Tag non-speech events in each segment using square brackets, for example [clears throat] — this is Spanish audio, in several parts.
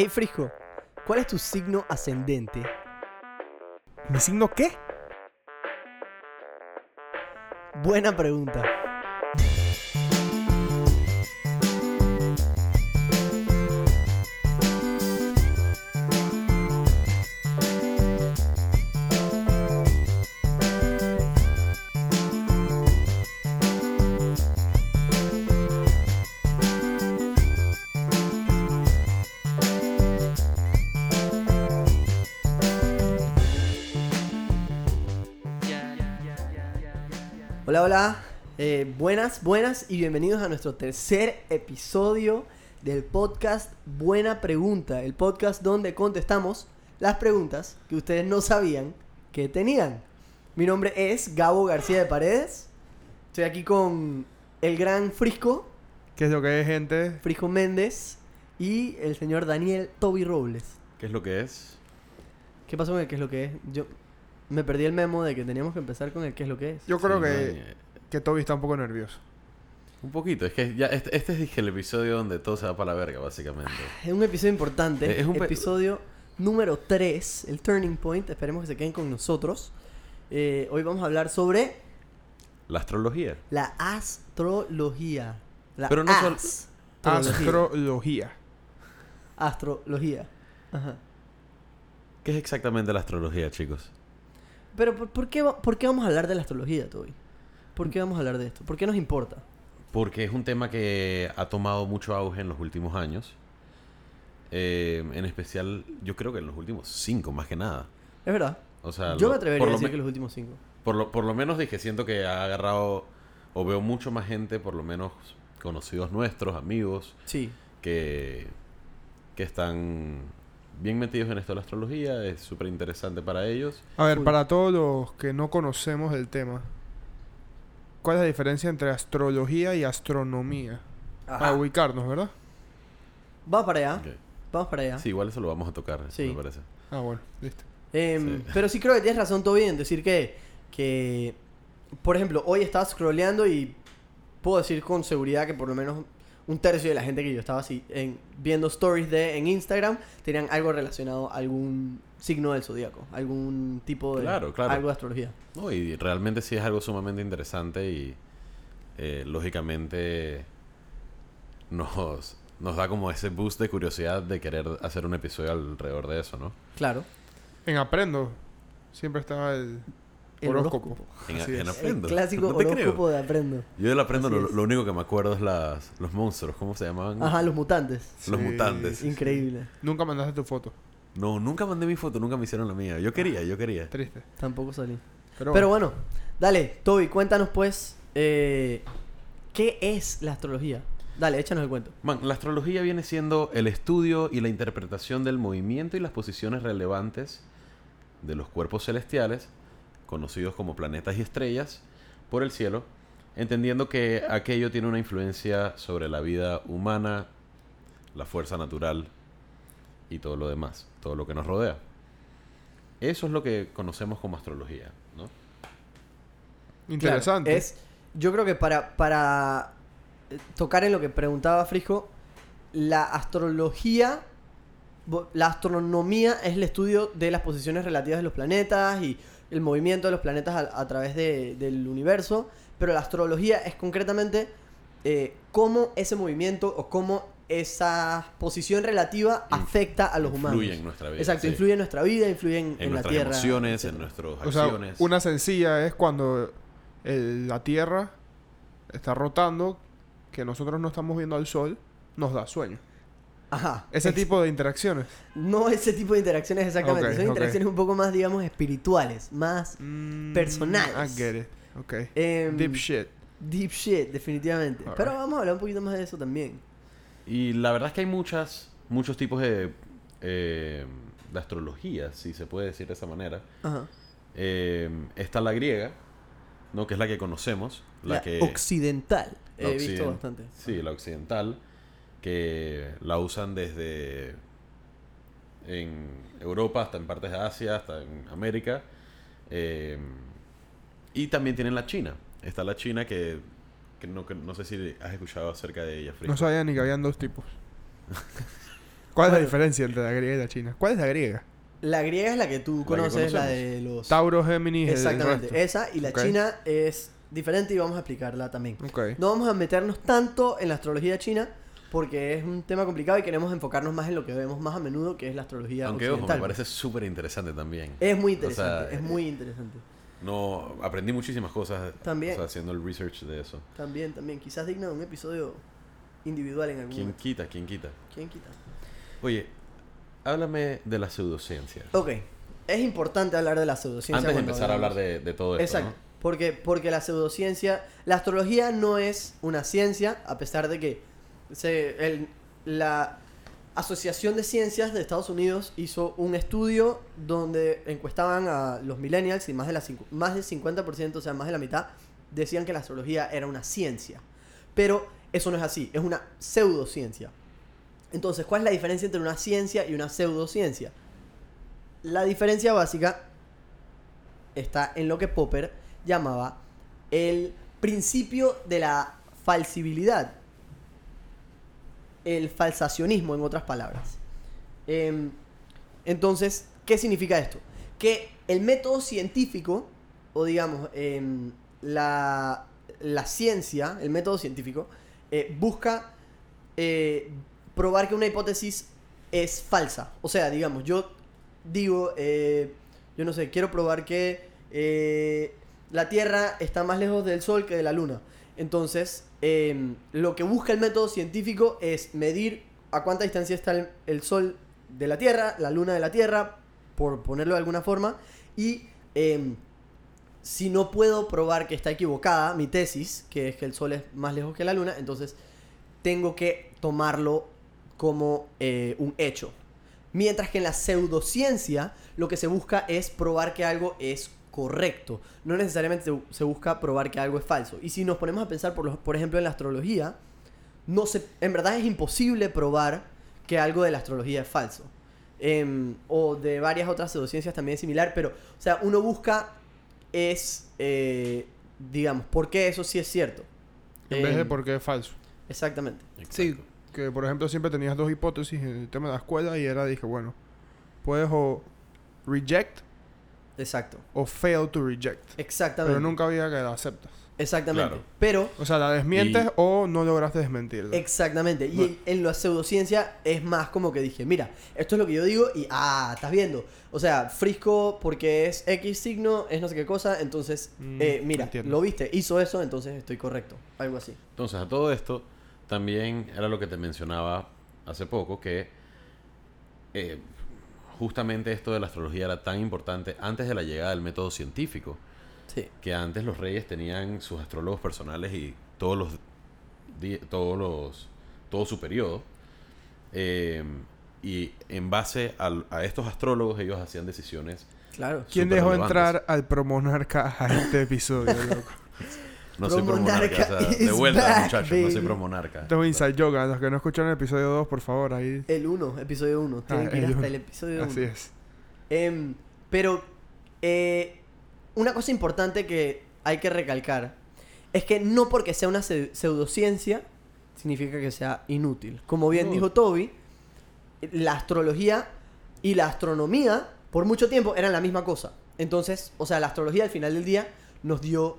Hey, Frisco, ¿cuál es tu signo ascendente? ¿Mi signo qué? Buena pregunta. Buenas, buenas y bienvenidos a nuestro tercer episodio del podcast Buena Pregunta. El podcast donde contestamos las preguntas que ustedes no sabían que tenían. Mi nombre es Gabo García de Paredes. Estoy aquí con el gran Frisco, ¿Qué es lo que es, gente? Frisco Méndez y el señor Daniel Toby Robles. ¿Qué es lo que es? ¿Qué pasó con el qué es lo que es? Yo me perdí el memo de que teníamos que empezar con el qué es lo que es. Yo creo Sí, que, que Toby está un poco nervioso. Un poquito, es que ya este, este es dije, el episodio donde todo se va para la verga, básicamente. Es un episodio importante. Es un episodio número 3, el Turning Point. Esperemos que se queden con nosotros. Eh, hoy vamos a hablar sobre La astrología. la astrología. La Pero no sol- astrología. Astrología. Astrología. Ajá. ¿Qué es exactamente la astrología, chicos? Pero ¿por, por qué, por qué vamos a hablar de la astrología, Toby? ¿Por qué vamos a hablar de esto? ¿Por qué nos importa? Porque es un tema que ha tomado mucho auge en los últimos años. Eh, en especial, yo creo que en los últimos cinco, más que nada. Es verdad. O sea, Yo lo- me atrevería a decir que los últimos cinco. Por lo, por lo menos dije, siento que ha agarrado, o veo mucho más gente, por lo menos conocidos nuestros, amigos, Sí. que, que están bien metidos en esto de la astrología, es súper interesante para ellos. A ver, para todos los que no conocemos el tema, ¿cuál es la diferencia entre astrología y astronomía? Para Ajá. ubicarnos, ¿verdad? Vamos para allá. Vamos para allá. Sí, igual eso lo vamos a tocar, Sí. me parece. Ah, bueno, listo. Em, Sí. Pero sí creo que tienes razón, Toby, en decir que, que, por ejemplo, hoy estaba scrolleando y puedo decir con seguridad que por lo menos un tercio de la gente que yo estaba así en, viendo stories de en Instagram tenían algo relacionado a algún signo del zodíaco, algún tipo de Claro, claro. algo de astrología. No, y realmente sí es algo sumamente interesante y eh, lógicamente nos, nos da como ese boost de curiosidad de querer hacer un episodio alrededor de eso, ¿no? Claro. En Aprendo siempre estaba el El horóscopo. En, Así en es. El Aprendo. clásico No te creo. horóscopo de Aprendo. Yo del Aprendo lo, único que me acuerdo es las, los monstruos, ¿cómo se llamaban? Ajá, los mutantes. Los mutantes. Increíble. Nunca mandaste tu foto. No, nunca mandé mi foto, nunca me hicieron la mía. Yo quería, yo quería. Triste. Tampoco salí. Pero, Pero bueno. bueno, dale, Toby, cuéntanos pues, eh, ¿qué es la astrología? Dale, échanos el cuento. Man, la astrología viene siendo el estudio y la interpretación del movimiento y las posiciones relevantes de los cuerpos celestiales, conocidos como planetas y estrellas, por el cielo, entendiendo que aquello tiene una influencia sobre la vida humana, la fuerza natural y todo lo demás, todo lo que nos rodea. Eso es lo que conocemos como astrología, ¿no? Interesante. Claro, es, yo creo que para, para tocar en lo que preguntaba Frisco, la astrología, la astronomía es el estudio de las posiciones relativas de los planetas y el movimiento de los planetas a, a través de- del universo, pero la astrología es concretamente eh, cómo ese movimiento o cómo esa posición relativa afecta a los humanos. Influye en nuestra vida. Exacto, sí. influye en nuestra vida, influye en, en, en la nuestras Tierra. emociones, en nuestras o sea, acciones. una sencilla es cuando el- la Tierra está rotando, que nosotros no estamos viendo al Sol, nos da sueño. Ajá. Ese tipo de interacciones. No ese tipo de interacciones exactamente. Son interacciones un poco más, digamos, espirituales. Más Mm, Personales. I get it. Ok. em, Deep shit. deep shit, definitivamente. Pero vamos a hablar un poquito más de eso también. Y la verdad es que hay muchas, muchos tipos de, eh, de astrología, si se puede decir de esa manera. Ajá. Eh, está la griega, ¿no? que es la que conocemos. La, La, que, occidental. la He visto bastante. Sí, la occidental, que la usan desde en Europa hasta en partes de Asia, hasta en América. Eh, y también tienen la China. Está la China que, que no, que no sé si has escuchado acerca de ella, Frico. No sabía ni que habían dos tipos. ¿Cuál es la diferencia entre la griega y la china? ¿Cuál es la griega? La griega es la que tú conoces, la, de los... Tauro, Géminis, Exactamente, esa y la china es diferente y vamos a explicarla también. No vamos a meternos tanto en la astrología china porque es un tema complicado y queremos enfocarnos más en lo que vemos más a menudo, que es la astrología Aunque ojo, occidental. me parece súper interesante también. Es muy O sea, interesante, es muy interesante. No, aprendí muchísimas cosas También. o sea, haciendo el research de eso. También, también. Quizás digna de un episodio individual en algún ¿Quién momento. quita? ¿Quién quita? ¿Quién quita? Oye, háblame de la pseudociencia. Ok, es importante hablar de la pseudociencia. Antes de empezar a hablar hablamos. de, de todo esto, Exacto. Porque, porque la pseudociencia, la astrología no es una ciencia, a pesar de que el- la Asociación de Ciencias de Estados Unidos hizo un estudio donde encuestaban a los millennials y más, de la, más del 50%, o sea, más de la mitad, decían que la astrología era una ciencia. Pero eso no es así, es una pseudociencia. Entonces, ¿cuál es la diferencia entre una ciencia y una pseudociencia? La diferencia básica está en lo que Popper llamaba el principio de la falsibilidad. El falsacionismo, en otras palabras. Em, entonces, ¿qué significa esto? Que el método científico, o digamos, em, la, la ciencia, el método científico, eh, busca eh, probar que una hipótesis es falsa. O sea, digamos, yo digo, eh, yo no sé, quiero probar que eh, la Tierra está más lejos del Sol que de la Luna. Entonces, em, lo que busca el método científico es medir a cuánta distancia está el, Sol de la Tierra, la Luna de la Tierra, por ponerlo de alguna forma, y em, si no puedo probar que está equivocada mi tesis, que es que el Sol es más lejos que la Luna, entonces tengo que tomarlo como eh, un hecho. Mientras que en la pseudociencia lo que se busca es probar que algo es correcto. No necesariamente se, se busca probar que algo es falso. Y si nos ponemos a pensar, por, los- por ejemplo, en la astrología, no se, en verdad es imposible probar que algo de la astrología es falso. Em, o de varias otras pseudociencias también es similar, pero, o sea, uno busca es, eh, digamos, por qué eso sí es cierto. En vez de Em, por qué es falso. Exactamente. Sí, que por ejemplo siempre tenías dos hipótesis en el tema de la escuela y era, dije, bueno, puedes o reject Exacto. o fail to reject. Exactamente. Pero nunca había que la aceptas. Exactamente. Claro. Pero, O sea, la desmientes Y- o no lograste desmentirla. exactamente. Y Bueno. en, en la pseudociencia es más como que dije, mira, esto es lo que yo digo y, ah, estás viendo. O sea, Frisco, porque es X signo, es no sé qué cosa, entonces, Mm, eh, mira, entiendo. lo viste, hizo eso, entonces estoy correcto. Algo así. Entonces, a todo esto, también era lo que te mencionaba hace poco, que eh, justamente esto de la astrología era tan importante antes de la llegada del método científico, Sí. que antes los reyes tenían sus astrólogos personales y todos los, todos los, todo su periodo. eh, y en base a estos astrólogos ellos hacían decisiones. Claro. ¿Quién dejó relevantes. entrar al promonarca a este episodio, loco? [laughs] No soy Promonarca promonarca, o sea, de vuelta, back, muchachos, no soy promonarca. Esto es Inside Yoga. Los que no escucharon el episodio 2, por favor, ahí. El 1, episodio 1. Tienen Ah, que ir hasta uno. el episodio 1. Así es. Em, pero eh, una cosa importante que hay que recalcar es que no porque sea una pseu- pseudociencia significa que sea inútil. Como bien No. dijo Toby, la astrología y la astronomía por mucho tiempo eran la misma cosa. Entonces, o sea, la astrología al final del día nos dio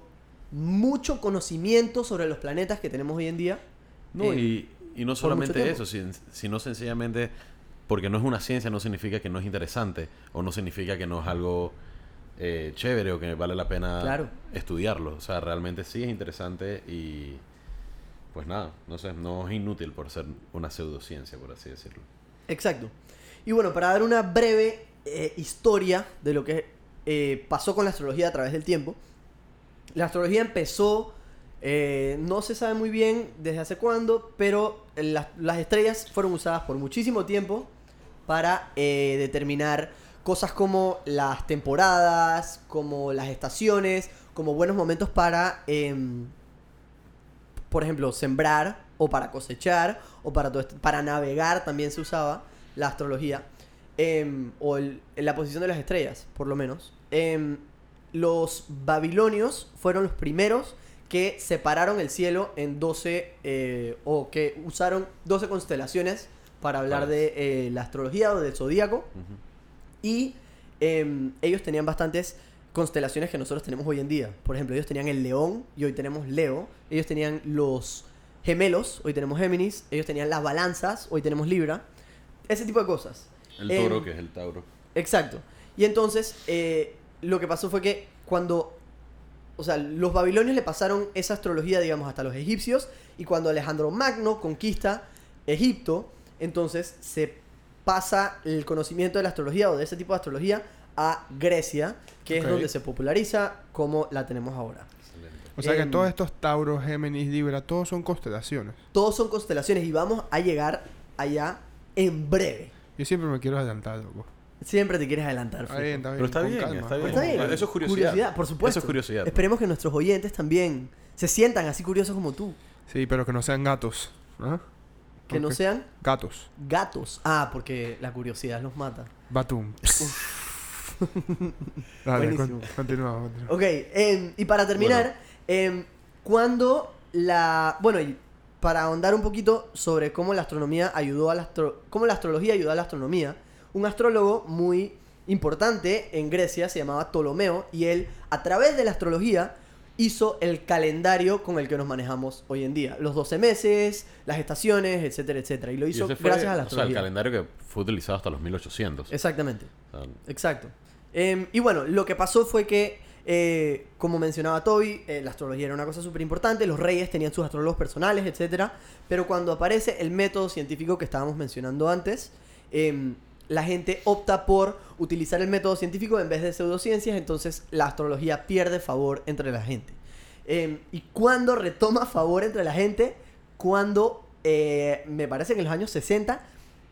mucho conocimiento sobre los planetas que tenemos hoy en día. No, eh, y, y no solamente eso, sin- sino sencillamente porque no es una ciencia, no significa que no es interesante o no significa que no es algo eh, chévere o que vale la pena Claro. estudiarlo. O sea, realmente sí es interesante y pues nada, no sé, no es inútil por ser una pseudociencia, por así decirlo. Exacto. Y bueno, para dar una breve eh, historia de lo que eh, pasó con la astrología a través del tiempo, la astrología empezó, eh, no se sabe muy bien desde hace cuándo, pero las, las estrellas fueron usadas por muchísimo tiempo para eh, determinar cosas como las temporadas, como las estaciones, como buenos momentos para, em, por ejemplo, sembrar o para cosechar o para, para navegar también se usaba la astrología em, o el- la posición de las estrellas, por lo menos. Em, los babilonios fueron los primeros que separaron el cielo en 12 eh, o que usaron 12 constelaciones para hablar de eh, la astrología o del zodíaco. Y em, ellos tenían bastantes constelaciones que nosotros tenemos hoy en día. Por ejemplo, ellos tenían el león y hoy tenemos Leo. Ellos tenían los gemelos, hoy tenemos Géminis. Ellos tenían las balanzas, hoy tenemos Libra. Ese tipo de cosas. El Em, toro, que es el Tauro. Exacto. Y entonces, eh, lo que pasó fue que cuando. O sea, los babilonios le pasaron esa astrología, digamos, hasta los egipcios. Y cuando Alejandro Magno conquista Egipto, entonces se pasa el conocimiento de la astrología o de ese tipo de astrología a Grecia, que es donde se populariza como la tenemos ahora. Excelente. O sea que Em, todos estos Tauros, Géminis, Libra, todos son constelaciones. Todos son constelaciones y vamos a llegar allá en breve. Yo siempre me quiero adelantar, loco. Siempre te quieres adelantar. Está bien, está bien. Pero está con bien, calma, está bien. Está bien. calma. Eso es curiosidad. por supuesto. Eso es curiosidad. Esperemos que nuestros oyentes también se sientan así curiosos como tú. Sí, pero que no sean gatos. ¿ah? Que no sean Gatos. gatos. Ah, porque la curiosidad los mata. Batum. Dale, Buenísimo. con- continúa. Ok, em, y para terminar, em, cuando la... Bueno, y para ahondar un poquito sobre cómo la astronomía ayudó a la astro- cómo la astrología ayudó a la astronomía, un astrólogo muy importante en Grecia se llamaba Ptolomeo y él, a través de la astrología, hizo el calendario con el que nos manejamos hoy en día. Los 12 meses, las estaciones, etcétera, etcétera. Y lo hizo fue, gracias a la o sea, el astrología. calendario que fue utilizado hasta los 1800. Exactamente. O sea, Exacto. Em, y bueno, lo que pasó fue que, eh, como mencionaba Toby, eh, la astrología era una cosa súper importante, los reyes tenían sus astrólogos personales, etc. Pero cuando aparece el método científico que estábamos mencionando antes, em, la gente opta por utilizar el método científico en vez de pseudociencias, entonces la astrología pierde favor entre la gente. Em, ¿Y cuándo retoma favor entre la gente? Cuando, eh, me parece que en los años 60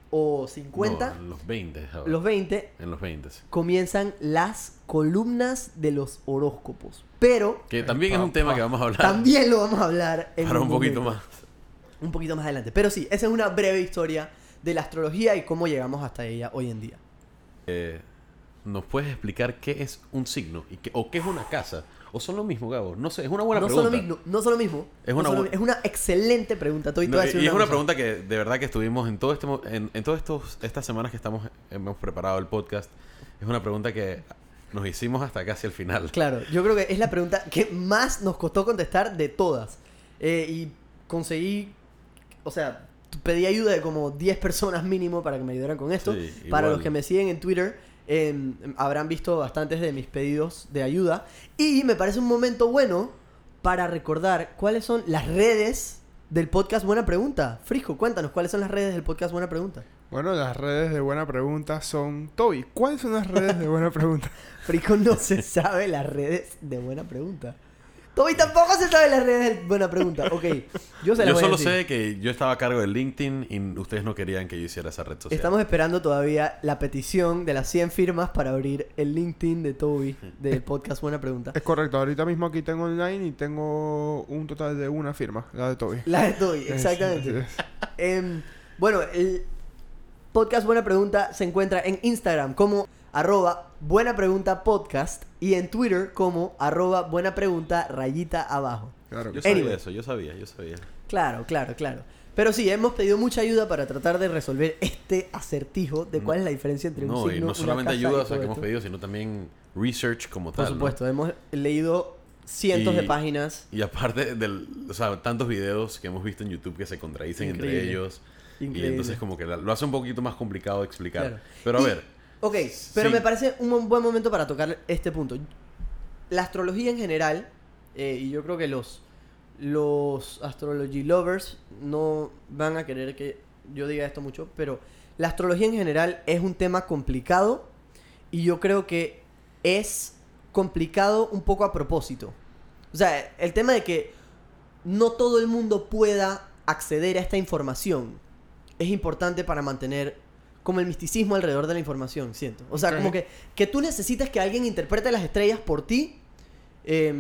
o 50, no, en los 20. ahora. los 20, En los 20. comienzan las columnas de los horóscopos. Pero Que también es un tema que vamos a hablar también lo vamos a hablar en para un poquito momento. más. Un poquito más adelante. Pero sí, esa es una breve historia de la astrología y cómo llegamos hasta ella hoy en día. Eh, ¿Nos puedes explicar qué es un signo? Y qué, ¿O qué es una casa? ¿O son lo mismo, Gabo? No sé, es una buena no pregunta. son lo mismo, no son lo mismo. Es una lo es excelente pregunta. Estoy, No, y y es una pregunta que de verdad que estuvimos en todo este en, en todas estas semanas que estamos hemos preparado el podcast es una pregunta que nos hicimos hasta casi el final Claro, yo creo que es la pregunta que más nos costó contestar de todas. Eh, y conseguí, o sea, pedí ayuda de como 10 personas mínimo para que me ayudaran con esto. Sí, para igual. los que me siguen en Twitter, eh, habrán visto bastantes de mis pedidos de ayuda. Y me parece un momento bueno para recordar cuáles son las redes del podcast Buena Pregunta. Frisco, cuéntanos cuáles son las redes del podcast Buena Pregunta. Bueno, las redes de Buena Pregunta son... Toby, ¿cuáles son las redes de Buena Pregunta? [laughs] Frisco no se sabe las redes de Buena Pregunta. Toby tampoco se sabe las redes de Buena Pregunta. Ok, yo se yo voy a solo decir. sé que yo estaba a cargo de LinkedIn y ustedes no querían que yo hiciera esa red social Estamos esperando todavía la petición de las 100 firmas para abrir el LinkedIn de Toby del podcast Buena Pregunta. Es correcto, ahorita mismo aquí tengo online y tengo un total de una firma, la de Toby. La de Toby, exactamente. Em, bueno, el podcast Buena Pregunta se encuentra en Instagram como arroba Buena Pregunta Podcast y en Twitter como arroba Buena Pregunta rayita abajo. Claro yo sabía Anyway. eso yo sabía yo sabía Claro, claro, claro. Pero sí, hemos pedido mucha ayuda para tratar de resolver este acertijo de cuál es la diferencia entre un no signo y no una solamente casa ayuda o sea, que hemos pedido sino también research como Por tal ¿no? supuesto, hemos leído cientos Y- de páginas. y aparte del o sea tantos videos que hemos visto en YouTube que se contradicen entre Increíble. ellos Increíble. y entonces como que lo hace un poquito más complicado de explicar Claro. pero a Y- ver Ok, pero Sí. me parece un buen momento para tocar este punto. La astrología en general, eh, y yo creo que los, los astrology lovers no van a querer que yo diga esto mucho, pero la astrología en general es un tema complicado y yo creo que es complicado un poco a propósito. O sea, el tema de que no todo el mundo pueda acceder a esta información es importante para mantener como el misticismo alrededor de la información, siento. O sea, como que, que tú necesitas que alguien interprete las estrellas por ti, eh,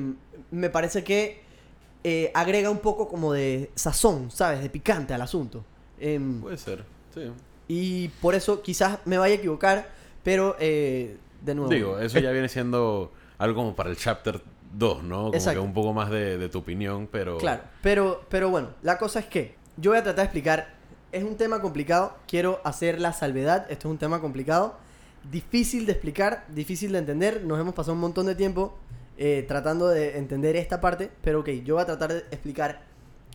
me parece que eh, agrega un poco como de sazón, ¿sabes? De picante al asunto. Em, puede ser sí y por eso quizás me vaya a equivocar, pero eh, de nuevo. Digo, eso ya viene siendo algo como para el chapter 2, ¿no? Como Exacto. que un poco más de, de tu opinión, pero... Claro, pero, pero bueno, la cosa es que yo voy a tratar de explicar es un tema complicado. Quiero hacer la salvedad. Esto es un tema complicado. Difícil de explicar, difícil de entender. Nos hemos pasado un montón de tiempo eh, tratando de entender esta parte. Pero ok, yo voy a tratar de explicar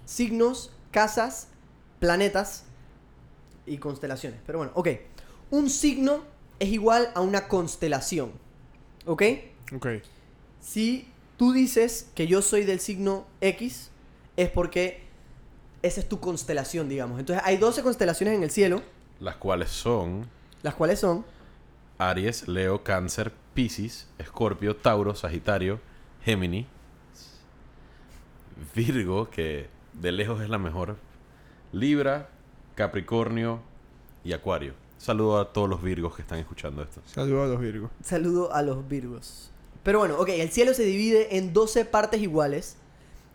signos, casas, planetas y constelaciones. Pero bueno, ok. Un signo es igual a una constelación. ¿Ok? Ok. Si tú dices que yo soy del signo X, es porque esa es tu constelación, digamos. Entonces hay 12 constelaciones en el cielo, Las cuales son las cuales son Aries, Leo, Cáncer, Piscis, Escorpio, Tauro, Sagitario, Géminis, Virgo, que de lejos es la mejor, Libra, Capricornio y Acuario. Saludo a todos los Virgos que están escuchando esto. Saludos a los Virgos. saludo a los Virgos. Pero bueno, ok, el cielo se divide en 12 partes iguales.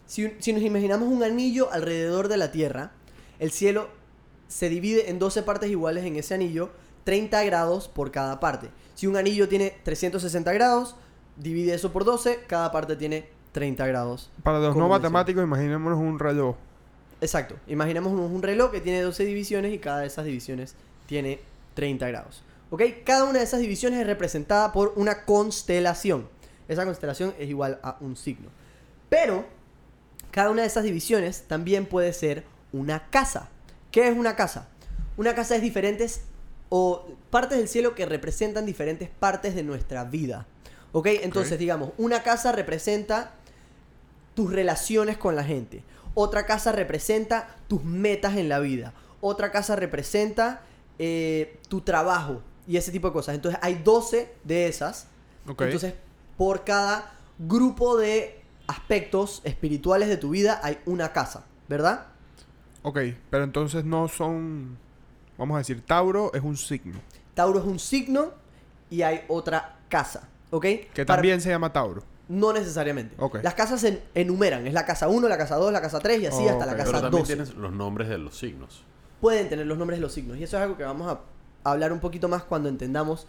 Si, si nos imaginamos un anillo alrededor de la Tierra, el cielo se divide en 12 partes iguales en ese anillo, 30 grados por cada parte. Si un anillo tiene 360 grados, divide eso por 12, cada parte tiene 30 grados. Para los no matemáticos, imaginémonos un reloj. Exacto. Imaginemos un, un reloj que tiene 12 divisiones y cada de esas divisiones tiene 30 grados. ¿Ok? Cada una de esas divisiones es representada por una constelación. Esa constelación es igual a un signo. Pero cada una de esas divisiones también puede ser una casa. ¿Qué es una casa? Una casa es diferentes o partes del cielo que representan diferentes partes de nuestra vida. ¿Ok? Entonces, digamos, una casa representa tus relaciones con la gente. Otra casa representa tus metas en la vida. Otra casa representa eh, tu trabajo y ese tipo de cosas. Entonces hay 12 de esas. Ok. Entonces, por cada grupo de aspectos espirituales de tu vida hay una casa, ¿verdad? Ok, pero entonces no son. Vamos a decir, Tauro es un signo. Tauro es un signo y hay otra casa, ¿ok? Que Para- también se llama Tauro. No necesariamente. Ok. Las casas se enumeran. Es la casa 1, la casa 2, la casa 3 y así Oh, hasta la ok. Pero casa también 12. tienes los nombres de los signos. pueden tener los nombres de los signos. Y eso es algo que vamos a hablar un poquito más cuando entendamos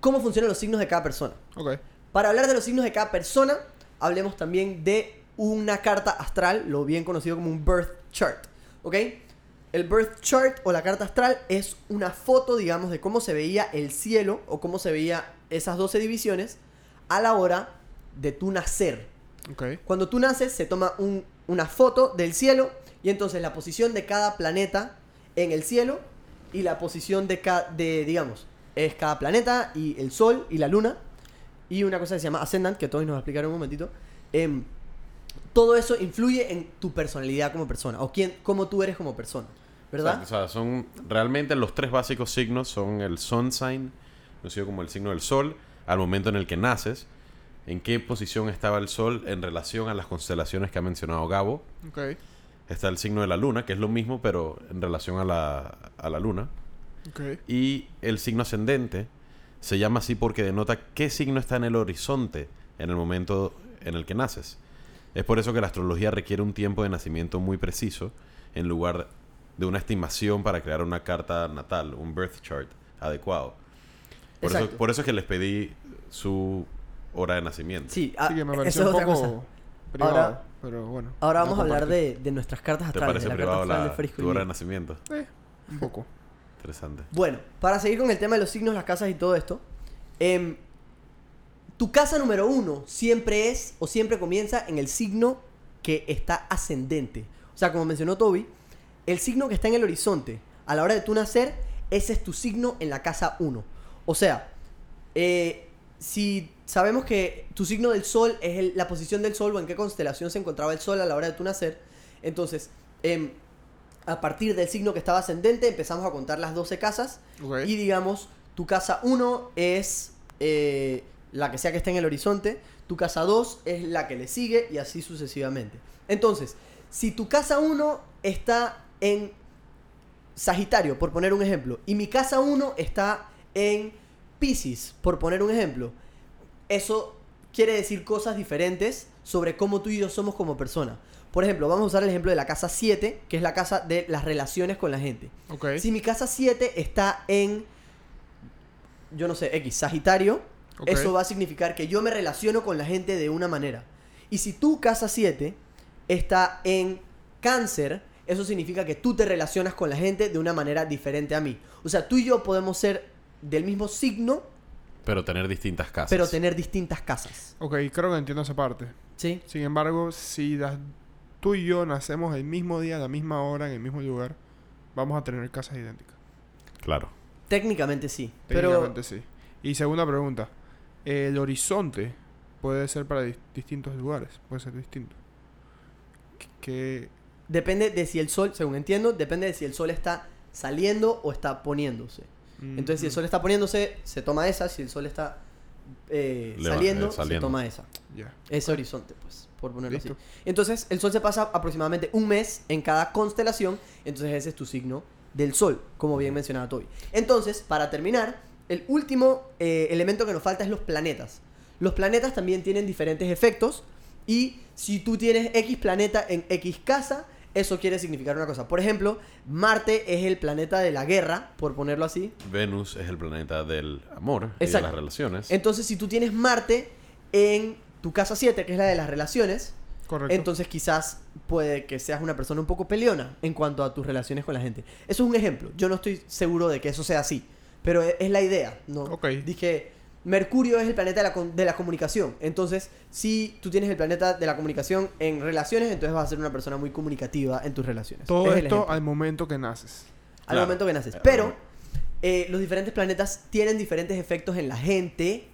cómo funcionan los signos de cada persona. Ok. Para hablar de los signos de cada persona, hablemos también de una carta astral, lo bien conocido como un birth chart. ¿Ok? El birth chart o la carta astral es una foto, digamos, de cómo se veía el cielo o cómo se veía esas 12 divisiones a la hora de tu nacer. Ok. Cuando tú naces, se toma un- una foto del cielo y entonces la posición de cada planeta en el cielo y la posición de, de digamos, es cada planeta y el sol y la luna y una cosa que se llama ascendant, que Tony nos va a explicar en un momentito. Em, todo eso influye en tu personalidad como persona o quién, cómo tú eres como persona, ¿verdad? O sea, o sea, son realmente los tres básicos signos son el sun sign, conocido como el signo del sol, al momento en el que naces, en qué posición estaba el sol en relación a las constelaciones que ha mencionado Gabo. Ok. Está el signo de la luna, que es lo mismo, pero en relación a la, a la luna. Ok. Y el signo ascendente se llama así porque denota qué signo está en el horizonte en el momento en el que naces. Es por eso que la astrología requiere un tiempo de nacimiento muy preciso en lugar de una estimación para crear una carta natal, un birth chart adecuado. Por, eso, por eso es que les pedí su hora de nacimiento. Sí, ah, Sí, que me eso pareció es un otra poco cosa. privado. Ahora- pero bueno. Ahora vamos a hablar de, de nuestras cartas ¿Te astrales, parece de la privado carta astral la, de Frisco y tu hora de nacimiento? Eh, un poco. Interesante. Bueno, para seguir con el tema de los signos, las casas y todo esto, em, tu casa número uno siempre es o siempre comienza en el signo que está ascendente. O sea, como mencionó Toby, el signo que está en el horizonte a la hora de tu nacer, ese es tu signo en la casa 1. O sea, eh, si sabemos que tu signo del sol es la posición del sol o en qué constelación se encontraba el sol a la hora de tu nacer, entonces, em, a partir del signo que estaba ascendente empezamos a contar las 12 casas y digamos, tu casa 1 es eh, la que sea que esté en el horizonte, tu casa 2 es la que le sigue y así sucesivamente. Entonces, si tu casa 1 está en Sagitario, por poner un ejemplo, y mi casa 1 está en Pisces, por poner un ejemplo, eso quiere decir cosas diferentes sobre cómo tú y yo somos como persona. Por ejemplo, vamos a usar el ejemplo de la casa 7, que es la casa de las relaciones con la gente. Ok. Si mi casa 7 está en, yo no sé, X, Sagitario, Ok. eso va a significar que yo me relaciono con la gente de una manera. Y si tu casa 7 está en Cáncer, eso significa que tú te relacionas con la gente de una manera diferente a mí. O sea, tú y yo podemos ser del mismo signo, Pero tener distintas casas. pero tener distintas casas. Ok, creo que entiendo esa parte. ¿Sí? Sin embargo, si das- tú y yo nacemos el mismo día, a la misma hora, en el mismo lugar, vamos a tener casas idénticas. Claro. Técnicamente sí. Pero Técnicamente sí. Y segunda pregunta. El horizonte puede ser para dis- distintos lugares. Puede ser distinto. Que... depende de si el sol, según entiendo, depende de si el sol está saliendo o está poniéndose. Entonces, si el sol está poniéndose, se toma esa. Si el sol está eh, Leva- saliendo, eh, se toma esa. Ya. Ese horizonte, pues, por ponerlo Listo. así. Entonces, el sol se pasa aproximadamente un mes en cada constelación. Entonces, ese es tu signo del sol, como bien mencionaba Toby. Entonces, para terminar, el último eh, elemento que nos falta es los planetas. Los planetas también tienen diferentes efectos. Y si tú tienes X planeta en X casa, eso quiere significar una cosa. Por ejemplo, Marte es el planeta de la guerra, por ponerlo así. Venus es el planeta del amor y de las relaciones. Entonces, si tú tienes Marte en tu casa 7, que es la de las relaciones, Correcto. entonces quizás puede que seas una persona un poco peleona en cuanto a tus relaciones con la gente. Eso es un ejemplo. Yo no estoy seguro de que eso sea así, pero e- es la idea, ¿no? Ok. Dije, Mercurio es el planeta de la, de la comunicación. Entonces, si tú tienes el planeta de la comunicación en relaciones, entonces vas a ser una persona muy comunicativa en tus relaciones. Todo Es esto al momento que naces. al Claro. momento que naces. Eh, Pero eh, los diferentes planetas tienen diferentes efectos en la gente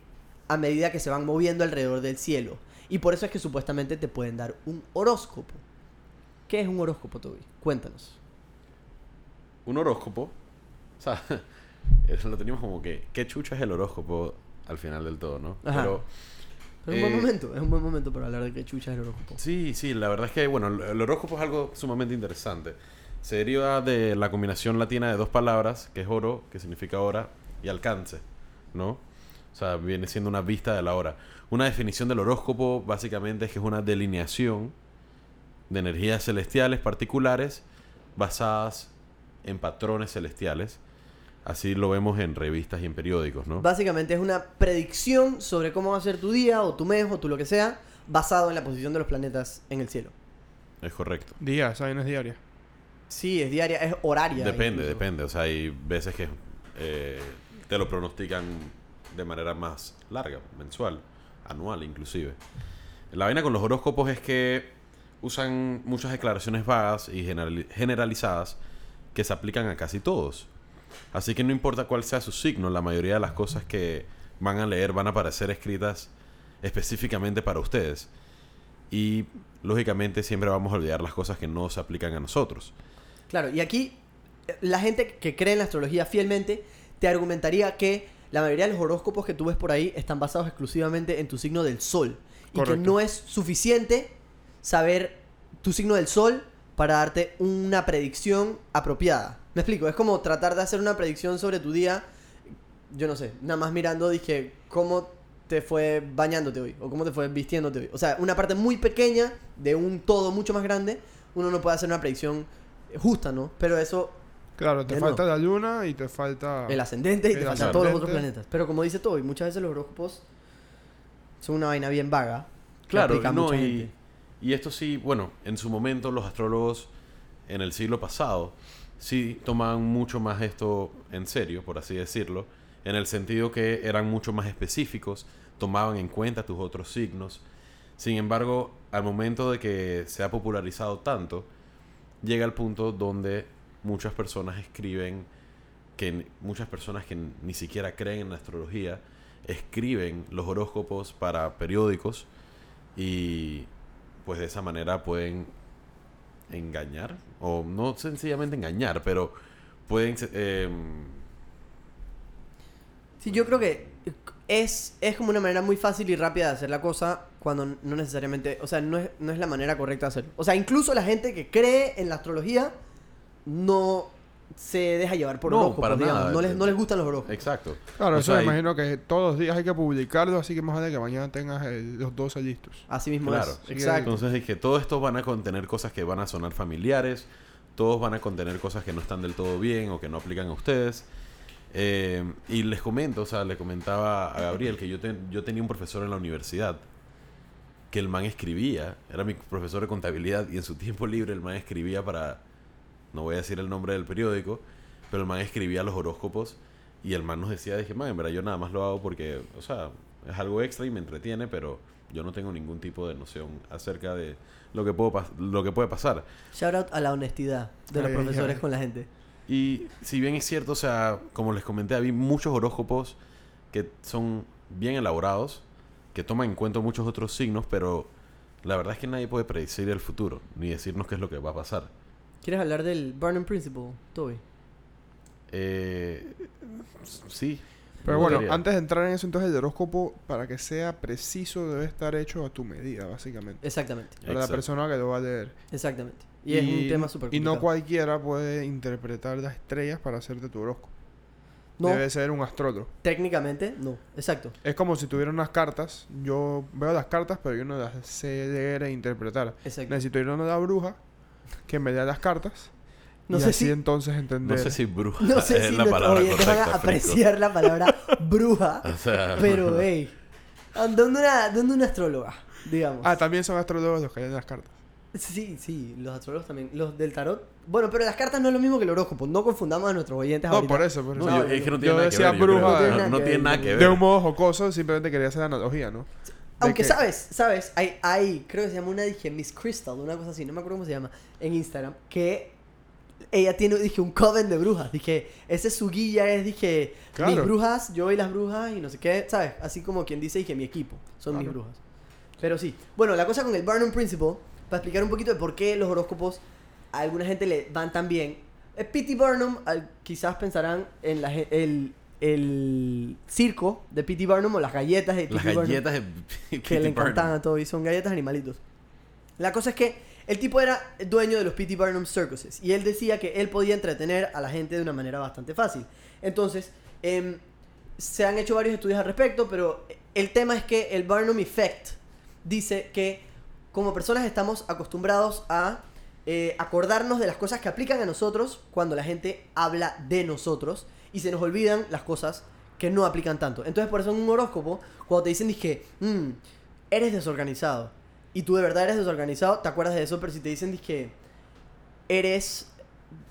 a medida que se van moviendo alrededor del cielo. Y por eso es que supuestamente te pueden dar un horóscopo. ¿Qué es un horóscopo, Toby? Cuéntanos. Un horóscopo. O sea, [laughs] eso lo teníamos como que. ¿Qué chucha es el horóscopo al final del todo, no? Ajá. Pero. Es un buen Eh, momento, es un buen momento para hablar de qué chucha es el horóscopo. Sí, sí, la verdad es que, bueno, el- el horóscopo es algo sumamente interesante. Se deriva de la combinación latina de dos palabras, que es oro, que significa hora, y alcance, ¿no? O sea, viene siendo una vista de la hora. Una definición del horóscopo básicamente es que es una delineación de energías celestiales particulares basadas en patrones celestiales. Así lo vemos en revistas y en periódicos, ¿no? Básicamente es una predicción sobre cómo va a ser tu día o tu mes o tu lo que sea, basado en la posición de los planetas en el cielo. Es correcto. Día, esa vaina es diaria. Sí, es diaria, es horaria. Depende, incluso. depende. O sea, hay veces que eh, te lo pronostican de manera más larga, mensual, anual inclusive. La vaina con los horóscopos es que usan muchas declaraciones vagas y generali- generalizadas que se aplican a casi todos. Así que no importa cuál sea su signo, la mayoría de las cosas que van a leer van a aparecer escritas específicamente para ustedes. Y lógicamente siempre vamos a olvidar las cosas que no se aplican a nosotros. Claro, y aquí eh, la gente que cree en la astrología fielmente te argumentaría que la mayoría de los horóscopos que tú ves por ahí están basados exclusivamente en tu signo del sol. Y que no es suficiente saber tu signo del sol para darte una predicción apropiada. Me explico, es como tratar de hacer una predicción sobre tu día, yo no sé, nada más mirando, dije, cómo te fue bañándote hoy o cómo te fue vistiéndote hoy. O sea, una parte muy pequeña de un todo mucho más grande, uno no puede hacer una predicción justa, ¿no? Pero eso, Claro, te falta no. la luna y te falta... el ascendente y El te faltan todos los otros planetas. Pero como dice todo, y muchas veces los horóscopos son una vaina bien vaga. Claro, no, mucha y, gente. y esto sí, bueno, en su momento los astrólogos en el siglo pasado sí tomaban mucho más esto en serio, por así decirlo, en el sentido que eran mucho más específicos, tomaban en cuenta tus otros signos. Sin embargo, al momento de que se ha popularizado tanto, llega el punto donde muchas personas escriben que muchas personas que ni siquiera creen en la astrología escriben los horóscopos para periódicos y pues de esa manera pueden engañar o no sencillamente engañar pero pueden eh, Sí, yo creo que es, es como una manera muy fácil y rápida de hacer la cosa cuando no necesariamente, o sea, no es, no es la manera correcta de hacerlo. O sea, incluso la gente que cree en la astrología no se deja llevar por No, horóscopos, para digamos. nada. No les, no les gustan los horóscopos. exacto Claro, O eso sea, me imagino que todos los días hay que publicarlo, así que más vale que mañana tengas el- los 12 listos. Así mismo Claro. es. Exacto. entonces es que todos estos van a contener cosas que van a sonar familiares todos van a contener cosas que no están del todo bien o que no aplican a ustedes Eh, y les comento, o sea, le comentaba a Gabriel que yo, ten- yo tenía un profesor en la universidad que el man escribía, era mi profesor de contabilidad y en su tiempo libre el man escribía para no voy a decir el nombre del periódico, pero el man escribía los horóscopos y el man nos decía, dije, man, en verdad yo nada más lo hago porque, o sea, es algo extra y me entretiene, pero yo no tengo ningún tipo de noción acerca de lo que, puedo lo que puede pasar. Shout out a la honestidad de los Ay, [laughs] profesores ay. con la gente. Y si bien es cierto, o sea, como les comenté, había muchos horóscopos que son bien elaborados, que toman en cuenta muchos otros signos, pero la verdad es que nadie puede predecir el futuro, ni decirnos qué es lo que va a pasar. ¿Quieres hablar del Barnum Principle, Toby? Eh, sí. Pero bueno, gustaría. antes de entrar en eso, entonces el horóscopo, para que sea preciso, debe estar hecho a tu medida, básicamente. Exactamente, Para la persona que lo va a leer. exactamente. Y, es un tema súper Y no cualquiera puede interpretar las estrellas para hacerte tu horóscopo. No, Debe ser un astrólogo. técnicamente no. Exacto. Es como si tuviera unas cartas. Yo veo las cartas, pero yo no las sé leer e interpretar. Exacto. Necesito ir a una bruja que me lea las cartas. No y sé así si- entonces entender. No sé si bruja No sé es si la palabra van a apreciar la palabra [laughs] bruja, O sea, pero [laughs] hey, ¿dónde una, dónde una astróloga? Digamos. Ah, también son astrólogos los que leen las cartas. Sí, sí, los astrólogos también. Los del tarot. Bueno, pero las cartas no es lo mismo que el horóscopo. No confundamos a nuestros oyentes No, ahorita. por eso, por eso. No, yo- es que no yo tiene nada que ver. yo creo. No tiene No, nada no que tiene ver. nada que ver. De un modo jocoso, simplemente quería hacer la analogía, ¿no? Aunque que- sabes, sabes, hay, hay, creo que se llama una, dije, Miss Crystal, una cosa así, no me acuerdo cómo se llama, en Instagram, que ella tiene, dije, un coven de brujas. Dije, ese es su guía, es, dije, mis brujas, yo y las brujas y no sé qué, ¿sabes? Así como quien dice, dije, mi equipo, son mis brujas. Pero sí. Bueno, la cosa con el Barnum Principle, para explicar un poquito de por qué los horóscopos a alguna gente le van tan bien. P.T. Barnum, al- quizás pensarán en la, el, el circo de P.T. Barnum o las galletas de P.T. Las Barnum galletas de [laughs] que le encantaban a todos y son galletas animalitos. La cosa es que el tipo era dueño de los P.T. Barnum Circuses y él decía que él podía entretener a la gente de una manera bastante fácil. Entonces, em, se han hecho varios estudios al respecto, pero el tema es que el Barnum Effect dice que como personas estamos acostumbrados a eh, acordarnos de las cosas que aplican a nosotros cuando la gente habla de nosotros y se nos olvidan las cosas que no aplican tanto. Entonces, por eso en un horóscopo, cuando te dicen, dije, "Mm, eres desorganizado, y tú de verdad eres desorganizado, te acuerdas de eso, pero si te dicen, dije, eres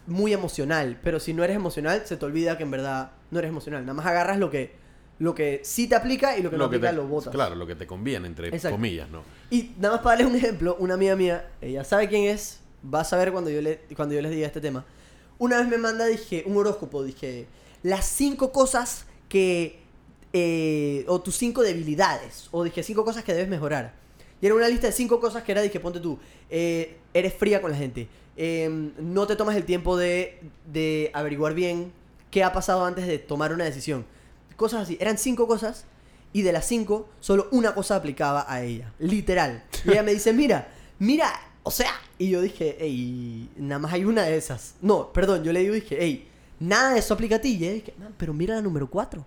muy emocional, pero si no eres emocional, se te olvida que en verdad no eres emocional. Nada más agarras lo que, lo que sí te aplica y lo que no Lo que aplica te- lo botas. Claro, lo que te conviene, entre Exacto. comillas, ¿no? Y nada más para darles un ejemplo, una amiga mía, ella sabe quién es, va a saber cuando yo, le, cuando yo les diga este tema. Una vez me manda, dije, un horóscopo, dije, las cinco cosas que, eh, o tus cinco debilidades, o dije, cinco cosas que debes mejorar. Y era una lista de cinco cosas que era, dije, ponte tú, eh, eres fría con la gente, eh, no te tomas el tiempo de, de averiguar bien qué ha pasado antes de tomar una decisión. Cosas así, eran cinco cosas y de las cinco, solo una cosa aplicaba a ella. Literal. Y ella me dice, mira, mira, o sea. Y yo dije, hey, nada más hay una de esas. No, perdón, yo le digo, dije, nada de eso aplica a ti. Y dije, "Man, pero mira la número cuatro.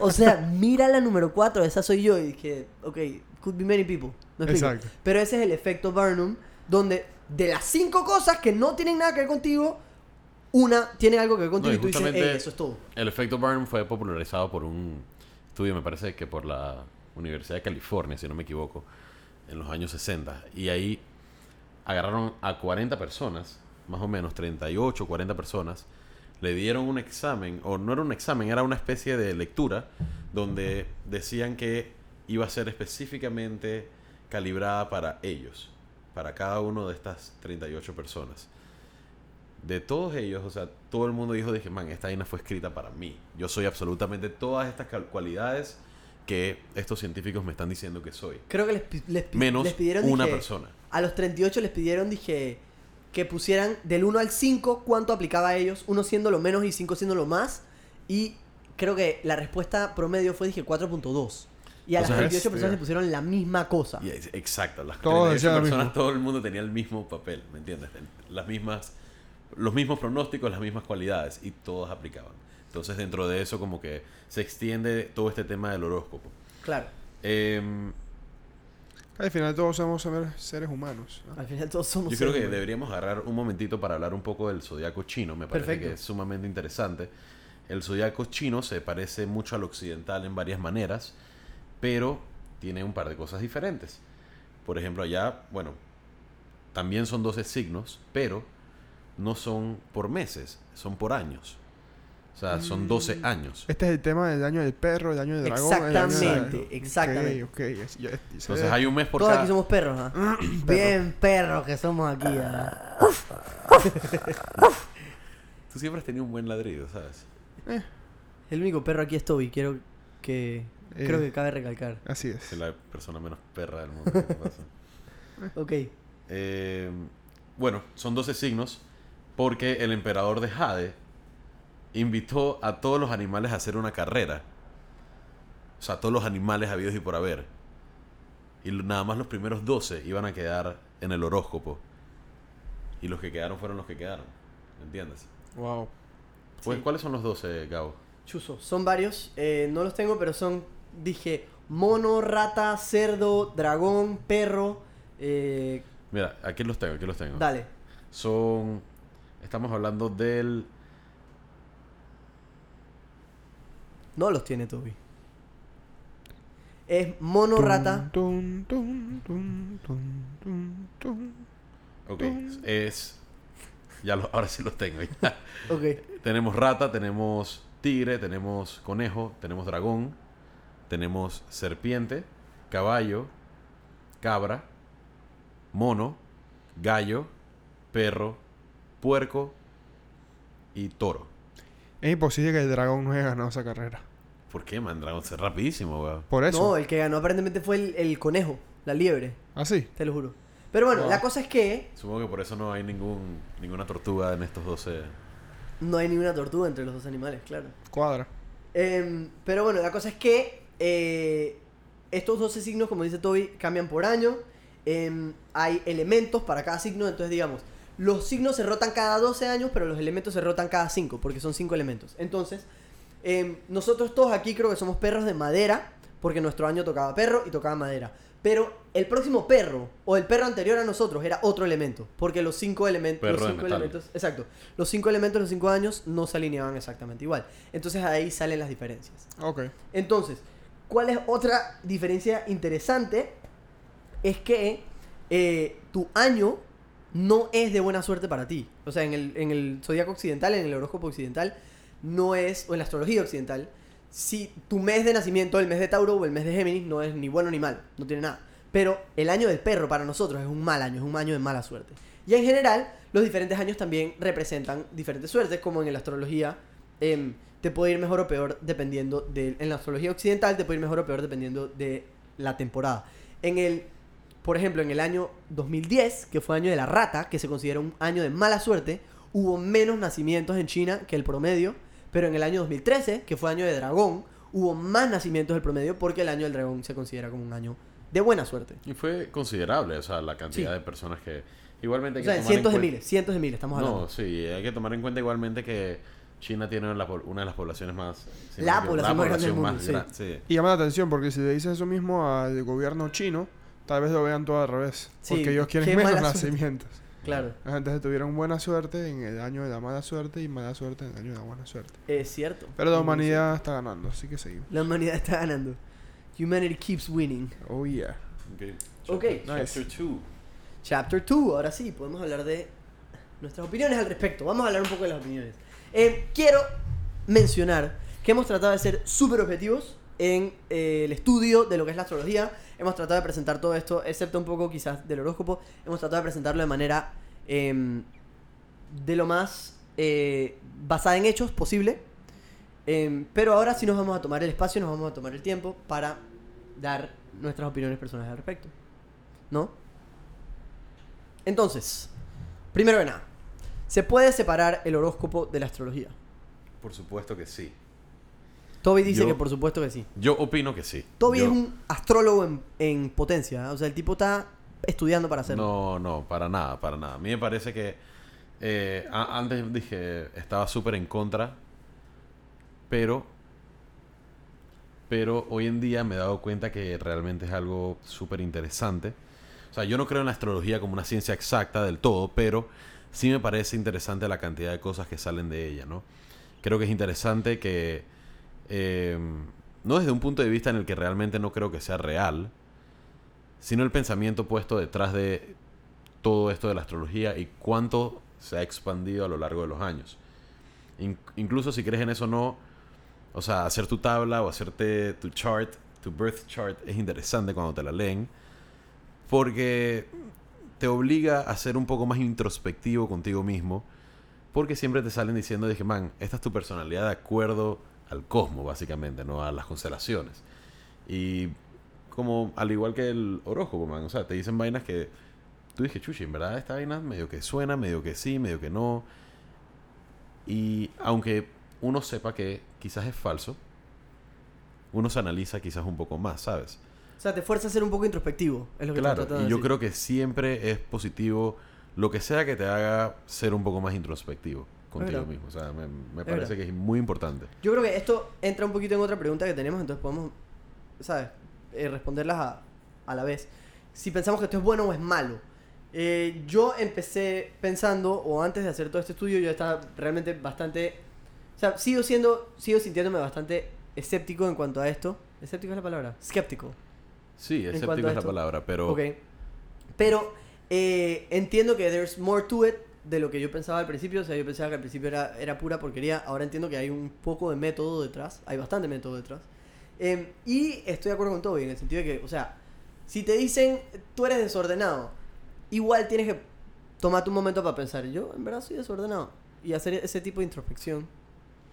O sea, [laughs] mira la número cuatro, esa soy yo. Y dije, ok, could be many people. ¿Me explico? Exacto. Pero ese es el efecto Barnum, donde de las cinco cosas que no tienen nada que ver contigo, una tiene algo que ver contigo No, y tú dices, justamente- hey, eso es todo. El efecto Barnum fue popularizado por un estudio, me parece que por la Universidad de California, si no me equivoco, en los años 60. Y ahí agarraron a 40 personas, más o menos 38, 40 personas, le dieron un examen, o no era un examen, era una especie de lectura, donde decían que iba a ser específicamente calibrada para ellos, para cada uno de estas 38 personas de todos ellos, o sea, todo el mundo dijo, dije, man, esta vaina fue escrita para mí. Yo soy absolutamente todas estas cualidades que estos científicos me están diciendo que soy. Creo que les, Menos les pidieron, una dije, persona. A los 38 les pidieron, dije, que pusieran del 1 al 5 cuánto aplicaba a ellos, uno siendo lo menos y 5 siendo lo más. Y creo que la respuesta promedio fue, dije, 4.2. Y a O las sea, 38 bestia. personas le pusieron la misma cosa. Y es- exacto, las Todos 38 decían lo personas, todo el mundo tenía el mismo papel, ¿me entiendes? Las mismas, los mismos pronósticos, las mismas cualidades, y todos aplicaban. Entonces, dentro de eso, como que se extiende todo este tema del horóscopo. Claro. Em, Al final todos somos seres- humanos. ¿no? Al final todos somos Yo creo que humanos. deberíamos agarrar un momentito para hablar un poco del zodiaco chino. Me parece Perfecto. que es sumamente interesante. El zodiaco chino se parece mucho al occidental en varias maneras, pero tiene un par de cosas diferentes. Por ejemplo, allá, bueno, también son 12 signos, pero no son por meses, son por años. O sea, son 12 Mm. años. Este es el tema del año del perro, el año del dragón. el año de- Exactamente, exactamente. Ok, ok. es- yo- es- Entonces hay un mes por Todos cada... aquí somos perros, ¿ah? [clears throat] Bien perros que somos aquí, ¿ah? Tú siempre has tenido un buen ladrido, ¿sabes? El único perro aquí es Toby, quiero que... Eh. Creo que cabe recalcar. Así Es es. la persona menos perra del mundo. ¿qué te pasa? [laughs] Ok. Eh, bueno, son 12 signos porque el emperador de Jade invitó a todos los animales a hacer una carrera. O sea, todos los animales habidos y por haber. Y nada más los primeros 12 iban a quedar en el horóscopo. Y los que quedaron fueron los que quedaron. ¿Me entiendes? Wow. Pues, Sí. ¿Cuáles son los 12, Gabo? Chuzo, son varios. eh, no los tengo, pero son, dije, mono, rata, cerdo, dragón, perro. eh, Mira, aquí los tengo, aquí los tengo. dale. Son... Estamos hablando del... No los tiene Toby. Es mono, rata. Ok, es... Ya lo- ahora sí los tengo. ya. [laughs] Ok. Tenemos rata, tenemos tigre, tenemos conejo, tenemos dragón, tenemos serpiente, caballo, cabra, mono, gallo, perro, puerco y toro. Es imposible que el dragón no haya ganado esa carrera. ¿Por qué, man? Dragón es rapidísimo, weón. Por eso. No, el que ganó aparentemente fue el, el conejo, la liebre, Así. te lo juro. Pero bueno, la cosa es que Supongo que por eso no hay ningún ninguna tortuga en estos 12... no hay ninguna tortuga entre los dos animales, claro. Cuadra. Em, pero bueno, la cosa es que eh, estos 12 signos, como dice Toby, cambian por año. Em, hay elementos para cada signo, entonces digamos, los signos se rotan cada 12 años, pero los elementos se rotan cada 5, porque son 5 elementos. Entonces, em, nosotros todos aquí creo que somos perros de madera, porque nuestro año tocaba perro y tocaba madera. Pero el próximo perro, o el perro anterior a nosotros, era otro elemento, porque los 5 elementos... Los cinco elementos Exacto. Los 5 elementos de los 5 años no se alineaban exactamente igual. Entonces ahí salen las diferencias. Ok. Entonces, ¿cuál es otra diferencia interesante? Es que eh, tu año no es de buena suerte para ti. O sea, en el, en el zodiaco occidental, en el horóscopo occidental, no es, o en la astrología occidental, si tu mes de nacimiento, el mes de Tauro o el mes de Géminis, no es ni bueno ni malo, no tiene nada. Pero el año del perro para nosotros es un mal año, es un año de mala suerte. Y en general, los diferentes años también representan diferentes suertes, como en la astrología em, te puede ir mejor o peor dependiendo de... En la astrología occidental te puede ir mejor o peor dependiendo de la temporada. En el... Por ejemplo, en el año 2010, que fue año de la rata, que se considera un año de mala suerte, hubo menos nacimientos en China que el promedio, pero en el año 2013, que fue año de dragón, hubo más nacimientos del promedio porque el año del dragón se considera como un año de buena suerte. Y fue considerable, o sea, la cantidad Sí. de personas que... Igualmente O hay sea, que en tomar en cientos de miles, cientos de miles, estamos hablando. No, sí, hay que tomar en cuenta igualmente que China tiene la una de las poblaciones más... si no La población más grande del mundo, más sí. gran- sí. Y llama la atención porque si le dices eso mismo al gobierno chino, tal vez lo vean todo al revés. Sí, porque ellos quieren menos [laughs] nacimientos. Claro, Entonces tuvieron buena suerte en el año de la mala suerte y mala suerte en el año de la buena suerte. es cierto. Pero la humanidad está ganando, así que seguimos. La humanidad está ganando. Humanity keeps winning. Oh yeah. Ok. Ok. Chapter Nice. 2. Chapter 2, ahora sí, podemos hablar de nuestras opiniones al respecto. Vamos a hablar un poco de las opiniones. Eh, quiero mencionar que hemos tratado de ser súper objetivos en eh, el estudio de lo que es la astrología. Hemos tratado de presentar todo esto, excepto un poco quizás del horóscopo. Hemos tratado de presentarlo de manera em, de lo más eh, basada en hechos posible. Em, pero ahora sí nos vamos a tomar el espacio, nos vamos a tomar el tiempo para dar nuestras opiniones personales al respecto. ¿No? Entonces, primero que nada, ¿se puede separar el horóscopo de la astrología? Por supuesto que sí. Toby dice Yo- que por supuesto que sí. Yo opino que sí. Toby Yo- es un astrólogo en, en potencia, ¿eh? o sea, el tipo está estudiando para hacerlo. No, no, para nada, para nada. A mí me parece que eh, a- antes dije estaba súper en contra, pero pero hoy en día me he dado cuenta que realmente es algo súper interesante. O sea, yo no creo en la astrología como una ciencia exacta del todo, pero sí me parece interesante la cantidad de cosas que salen de ella, ¿no? Creo que es interesante que, eh, no desde un punto de vista en el que realmente no creo que sea real, sino el pensamiento puesto detrás de todo esto de la astrología y cuánto se ha expandido a lo largo de los años. In- incluso si crees en eso o no, o sea, hacer tu tabla o hacerte tu chart, tu birth chart, es interesante cuando te la leen, porque te obliga a ser un poco más introspectivo contigo mismo, porque siempre te salen diciendo, dije, man, esta es tu personalidad de acuerdo al cosmos, básicamente, ¿no? A las constelaciones. Y como, al igual que el horóscopo, man, o sea, te dicen vainas que tú dije, chuchi, en verdad esta vaina medio que suena, medio que sí, medio que no. Y aunque uno sepa que quizás es falso, uno se analiza quizás un poco más, ¿sabes? O sea, te fuerza a ser un poco introspectivo. Es lo que Claro, y de yo decir. creo que siempre es positivo lo que sea que te haga ser un poco más introspectivo contigo mismo. O sea, me, me parece que es muy importante. Yo creo que esto entra un poquito en otra pregunta que tenemos, entonces podemos, ¿sabes? Eh, responderlas a, a la vez. Si pensamos que esto es bueno o es malo. Eh, yo empecé pensando, o antes de hacer todo este estudio, yo estaba realmente bastante... O sea, sigo siendo, sigo sintiéndome bastante escéptico en cuanto a esto. ¿Escéptico es la palabra? Skeptical. Sí, escéptico es la palabra, pero Ok. Pero eh, entiendo que there's more to it de lo que yo pensaba al principio. O sea, yo pensaba que al principio era, era pura porquería. Ahora entiendo que hay un poco de método detrás. Hay bastante método detrás. Eh, y estoy de acuerdo con todo, en el sentido de que, o sea, si te dicen tú eres desordenado, igual tienes que tomarte un momento para pensar, yo en verdad soy desordenado. Y hacer ese tipo de introspección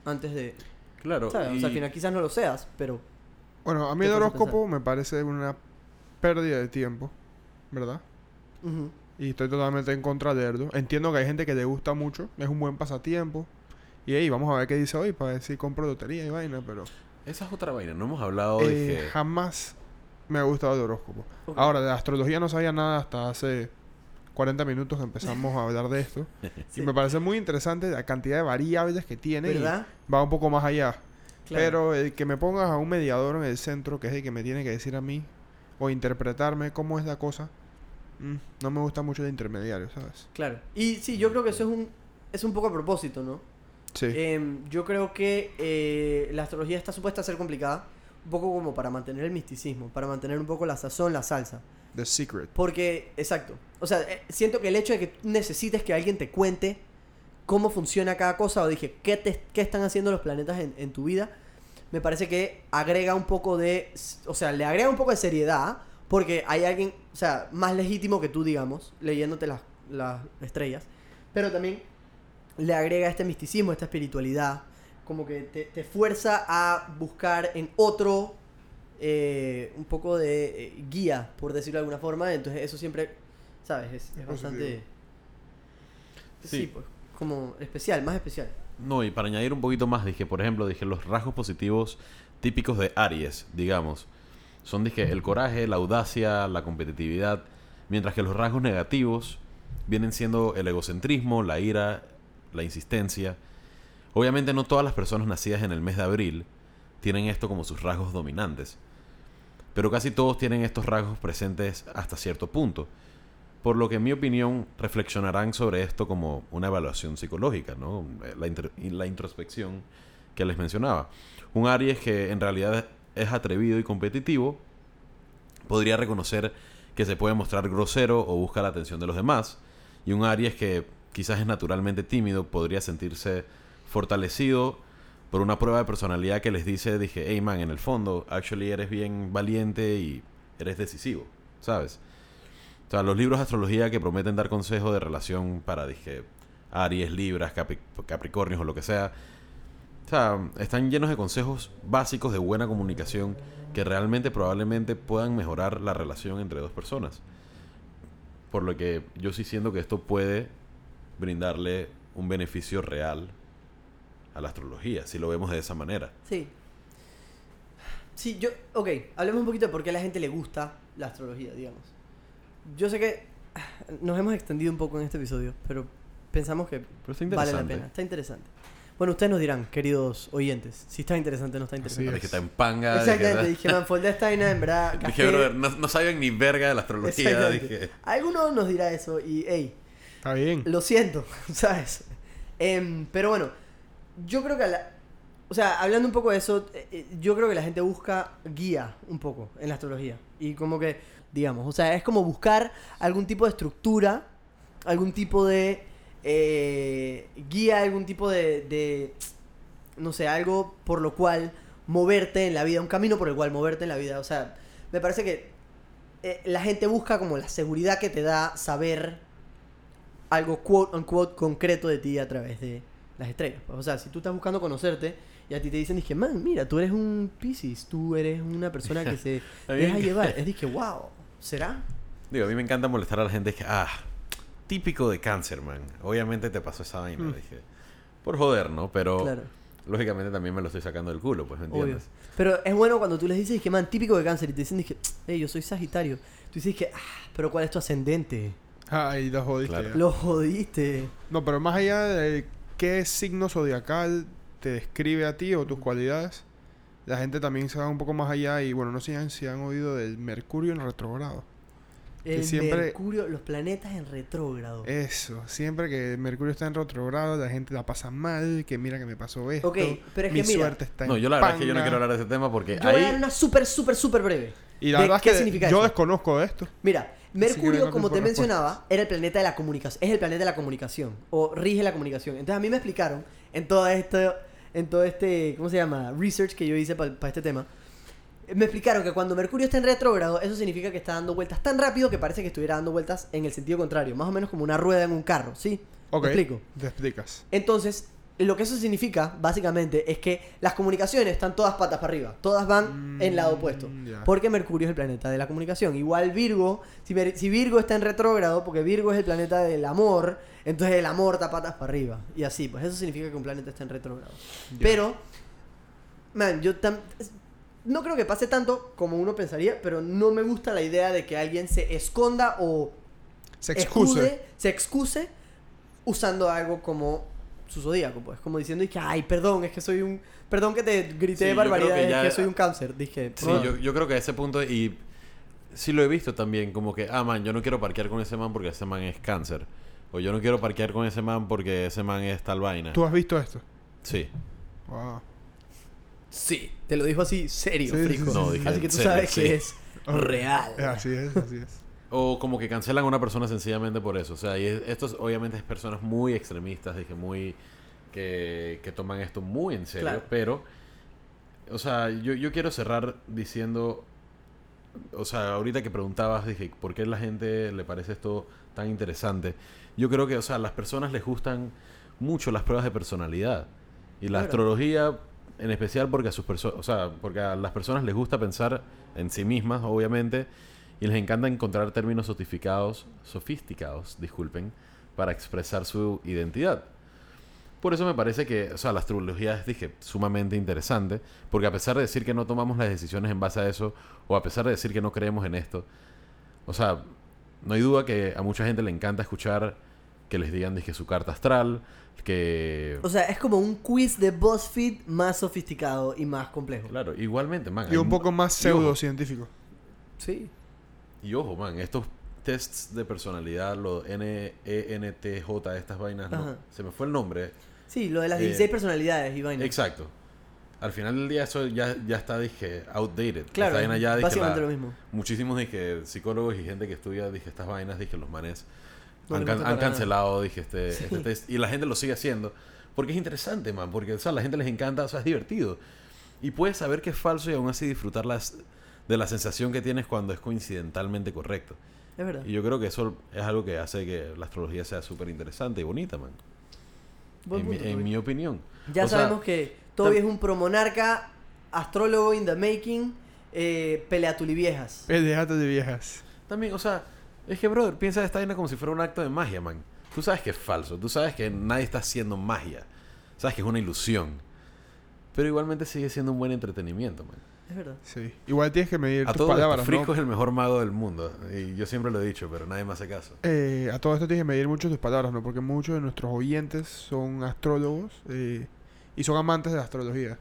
antes de... claro. ¿sabes? O sea, y- al final quizás no lo seas, pero... Bueno, a mí ¿Qué el horóscopo me parece una pérdida de tiempo, ¿verdad? ujú. Y estoy totalmente en contra de ello. Entiendo que hay gente que le gusta mucho, es un buen pasatiempo. Y ahí vamos a ver qué dice hoy para ver si compro lotería y vaina, pero Esa es otra vaina. No hemos hablado eh, de que... jamás me ha gustado el horóscopo. Ahora, de astrología no sabía nada hasta hace 40 minutos que empezamos a hablar de esto. [laughs] Sí. Y me parece muy interesante la cantidad de variables que tiene. y ¿Verdad? va un poco más allá. Claro. Pero el que me pongas a un mediador en el centro, que es el que me tiene que decir a mí, o interpretarme cómo es la cosa, mm, no me gusta mucho el intermediario, ¿sabes? Claro. Y sí, yo creo que eso es un, es un poco a propósito, ¿no? Sí. Em, yo creo que eh, la astrología está supuesta a ser complicada, un poco como para mantener el misticismo, para mantener un poco la sazón, la salsa. The Secret. Porque, exacto. O sea, eh, siento que el hecho de que necesites que alguien te cuente cómo funciona cada cosa, o dije, qué, te- qué están haciendo los planetas en, en tu vida, me parece que agrega un poco de. O sea, le agrega un poco de seriedad, porque hay alguien, o sea, más legítimo que tú, digamos, leyéndote las, las estrellas, pero también le agrega este misticismo, esta espiritualidad, como que te, te fuerza a buscar en otro eh, un poco de eh, guía, por decirlo de alguna forma. Entonces, eso siempre, ¿sabes? Es, es bastante. Sí. Sí. pues, como especial, más especial. No, y para añadir un poquito más, dije, por ejemplo, dije, los rasgos positivos típicos de Aries, digamos, son, dije, el coraje, la audacia, la competitividad, mientras que los rasgos negativos vienen siendo el egocentrismo, la ira, la insistencia. Obviamente no todas las personas nacidas en el mes de abril tienen esto como sus rasgos dominantes, pero casi todos tienen estos rasgos presentes hasta cierto punto. Por lo que en mi opinión reflexionarán sobre esto como una evaluación psicológica, ¿no? La, la introspección que les mencionaba. Un Aries que en realidad es atrevido y competitivo podría reconocer que se puede mostrar grosero o busca la atención de los demás. Y un Aries que quizás es naturalmente tímido podría sentirse fortalecido por una prueba de personalidad que les dice, dije, hey man, en el fondo, actually eres bien valiente y eres decisivo, ¿sabes? O sea, los libros de astrología que prometen dar consejos de relación para, dije, Aries, Libras, Capri- Capricornios o lo que sea. O sea, están llenos de consejos básicos de buena comunicación que realmente probablemente puedan mejorar la relación entre dos personas. Por lo que yo sí siento que esto puede brindarle un beneficio real a la astrología, si lo vemos de esa manera. Sí. Sí, yo. Ok, hablemos un poquito de por qué a la gente le gusta la astrología, digamos. Yo sé que nos hemos extendido un poco en este episodio, pero pensamos que Pero vale la pena. Está interesante. Bueno, ustedes nos dirán, queridos oyentes, si está interesante o no está interesante. Dije, está en panga. Exactamente, dije, dije, man, en verdad. [laughs] Dije, brother, no, no saben ni verga de la astrología. Exactamente. Dije, Alguno nos dirá eso y, hey, Está bien. Lo siento, [laughs] ¿sabes? Em, pero bueno, yo creo que a la- O sea, hablando un poco de eso, eh, eh, yo creo que la gente busca guía un poco en la astrología. Y como que, digamos, o sea, es como buscar algún tipo de estructura, algún tipo de eh, guía, algún tipo de, de, no sé, algo por lo cual moverte en la vida, un camino por el cual moverte en la vida. O sea, me parece que eh, la gente busca como la seguridad que te da saber algo quote unquote concreto de ti a través de las estrellas. O sea, si tú estás buscando conocerte y a ti te dicen, dije, man, mira, tú eres un Pisces, tú eres una persona que [laughs] se deja llevar. Es dije, wow, ¿será? Digo, a mí me encanta molestar a la gente que, ah, típico de cáncer, man. Obviamente te pasó esa vaina, Mm. dije. Por joder, ¿no? Pero Claro. lógicamente también me lo estoy sacando del culo, pues, ¿me Obvio. entiendes? Pero es bueno cuando tú les dices que man, típico de cáncer y te dicen que, hey, yo soy Sagitario. Tú dices que, ah, pero ¿cuál es tu ascendente? Ay, lo jodiste. Claro. Lo jodiste. No, pero más allá de qué signo zodiacal te describe a ti o tus cualidades, la gente también se va un poco más allá y bueno, no sé si han oído del Mercurio en retrogrado. El siempre- Mercurio, los planetas en retrógrado. Eso, siempre que Mercurio está en retrogrado, la gente la pasa mal, que mira que me pasó esto. Ok, pero es mi que mira, suerte está en No, yo la verdad es que yo no panga". quiero hablar de ese tema porque Yo voy a dar una súper, súper, súper breve. Y la verdad es que yo eso. desconozco de esto. Mira, Mercurio, como te respuestas. mencionaba, era el planeta de la comunicación. Es el planeta de la comunicación. O rige la comunicación. Entonces a mí me explicaron en todo esto, en todo este, ¿cómo se llama? Research que yo hice para este tema. Me explicaron que cuando Mercurio está en retrógrado, eso significa que está dando vueltas tan rápido que parece que estuviera dando vueltas en el sentido contrario. Más o menos como una rueda en un carro, ¿sí? Ok, ¿Me explico? te explicas. Entonces, lo que eso significa, básicamente, es que las comunicaciones están todas patas para arriba. Todas van en lado opuesto. Mm. Porque Mercurio es el planeta de la comunicación. Igual Virgo, si, Virgo está en retrógrado, porque Virgo es el planeta del amor, entonces el amor está patas para arriba. Y así, pues eso significa que un planeta está en retrógrado. Pero, man, yo tam- no creo que pase tanto como uno pensaría, pero no me gusta la idea de que alguien se esconda o Se excuse. escude- se excuse usando algo como su zodíaco, pues, como diciendo y que, ay, perdón, es que soy un, perdón que te grité Sí, barbaridades, que ya- es que soy un cáncer, dije, Sí, yo, yo creo que a ese punto, y sí lo he visto también, como que, ah, man, yo no quiero parquear con ese man porque ese man es cáncer. O yo no quiero parquear con ese man porque ese man es tal vaina. ¿Tú has visto esto? Sí. Wow. sí, te lo dijo así serio, Sí, sí, frico. sí, No, dije así que tú serio, sabes sí. que es real. Así es, así es. O como que cancelan a una persona sencillamente por eso. O sea, y es- estos obviamente es personas muy extremistas, dije, muy... Que, que toman esto muy en serio. Claro. Pero, o sea, yo, yo quiero cerrar diciendo... O sea, ahorita que preguntabas, dije, ¿por qué la gente le parece esto tan interesante? Yo creo que, o sea, a las personas les gustan mucho las pruebas de personalidad. Y la Claro. astrología, en especial porque a sus personas, o sea, porque a las personas les gusta pensar en sí mismas, obviamente, y les encanta encontrar términos sofisticados, sofisticados, disculpen, para expresar su identidad. Por eso me parece que, o sea, la astrología es, dije, sumamente interesante, porque a pesar de decir que no tomamos las decisiones en base a eso, o a pesar de decir que no creemos en esto, o sea, no hay duda que a mucha gente le encanta escuchar que les digan, dije, su carta astral, que... O sea, es como un quiz de BuzzFeed más sofisticado y más complejo. Claro, igualmente, man. Y un poco más pseudocientífico. Sí. Y ojo, man, estos tests de personalidad, los N, E, N, T, J, estas vainas, no, se me fue el nombre. Sí, lo de las Eh, 16 personalidades y vainas. Exacto. Al final del día eso ya, ya está, dije, outdated. Claro, Esta vaina ya, dije, básicamente la- lo mismo. Muchísimos, dije, psicólogos y gente que estudia, dije, estas vainas, dije, los manes han, can- han cancelado, dije, este, Sí. este test. Y la gente lo sigue haciendo. Porque es interesante, man. Porque, o sea, a la gente les encanta, o sea, es divertido. Y puedes saber que es falso y aún así disfrutar las, de la sensación que tienes cuando es coincidentalmente correcto. Es verdad. Y yo creo que eso es algo que hace que la astrología sea súper interesante y bonita, man. Buen En, mi, punto, en Toby. mi opinión. Ya O sea, sabemos que Toby es un promonarca, astrólogo in the making, eh, peleatuliviejas. Déjate de viejas. También, o sea, es que, brother, piensa esta vaina como si fuera un acto de magia, man. Tú sabes que es falso, tú sabes que nadie está haciendo magia, sabes que es una ilusión. Pero igualmente sigue siendo un buen entretenimiento, man. Es verdad. Sí. Igual tienes que medir A tus todo esto, palabras, Frisco ¿no? es el mejor mago del mundo. Y yo siempre lo he dicho, pero nadie me hace caso. Eh, a todo esto tienes que medir mucho tus palabras, ¿no? Porque muchos de nuestros oyentes son astrólogos eh, y son amantes de la astrología.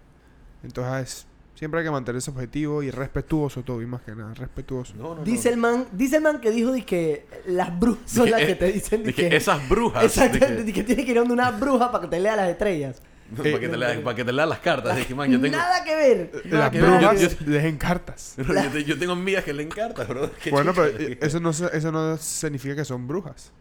Entonces, siempre hay que mantenerse objetivo y respetuoso todo, y más que nada, respetuoso. No, no, no. Dice el man, dice el man que dijo de que las brujas son las que eh, te dicen de Dije, que... esas brujas. Exactamente, de que tienes que ir a donde una bruja para que te lea las estrellas. para, que te lea, para que te lea las cartas. Dije, man, yo tengo, Nada que ver. Nada Las que ver, brujas yo- yo- [laughs] les encartas. [laughs] yo, te- yo tengo amigas que le encanta, bro. [laughs] Qué Bueno, chucha. pero eh, eso no, se- eso no significa que son brujas.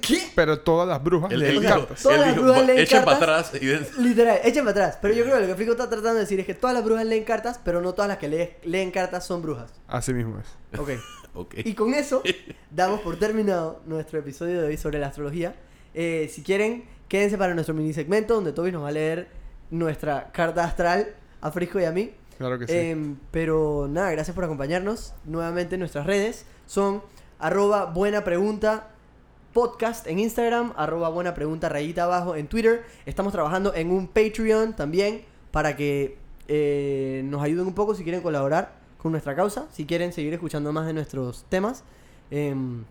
¿Qué? Pero todas las brujas Él, cartas. Todas él las dijo, brujas leen echen para cartas". atrás y den- Literal, echen para atrás. Pero yo creo que lo que Frico está tratando de decir es que todas las brujas leen cartas, pero no todas las que lee- leen cartas son brujas. Así mismo es. Ok. [laughs] Ok. Y con eso [laughs] damos por terminado nuestro episodio de hoy sobre la astrología. Eh, si quieren, quédense para nuestro mini segmento donde Toby nos va a leer nuestra carta astral a Frisco y a mí. Claro que sí. Em, pero nada, gracias por acompañarnos. Nuevamente nuestras redes son arroba buena pregunta podcast en Instagram, arroba buena pregunta rayita abajo en Twitter. Estamos trabajando en un Patreon también para que eh, nos ayuden un poco si quieren colaborar con nuestra causa, si quieren seguir escuchando más de nuestros temas. Em,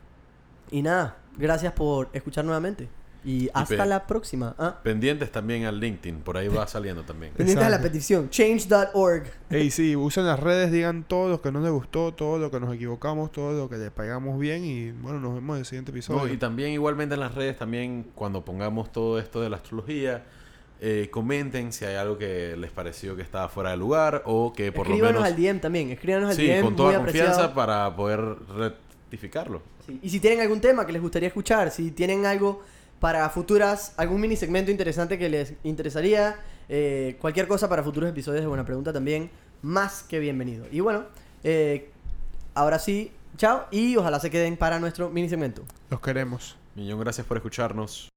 y nada, gracias por escuchar nuevamente. Y hasta pe- la próxima. Ah, Pendientes también al LinkedIn, por ahí va saliendo también. pendientes a la petición, change.org. Ey, sí, usen las redes, digan todo lo que no les gustó, todo lo que nos equivocamos, todo lo que le pegamos bien y bueno, nos vemos en el siguiente episodio. No, y también igualmente en las redes, también cuando pongamos todo esto de la astrología, eh, comenten si hay algo que les pareció que estaba fuera de lugar o que por lo escríbanos menos... al DM también, escríbanos al Sí, DM. con muy toda apreciado. confianza para poder rectificarlo. Sí, Y si tienen algún tema que les gustaría escuchar, si tienen algo para futuras, algún mini segmento interesante que les interesaría, eh, cualquier cosa para futuros episodios de Buena Pregunta también, más que bienvenido. Y bueno, eh, ahora sí, chao y ojalá se queden para nuestro mini segmento. Los queremos. Millón gracias por escucharnos.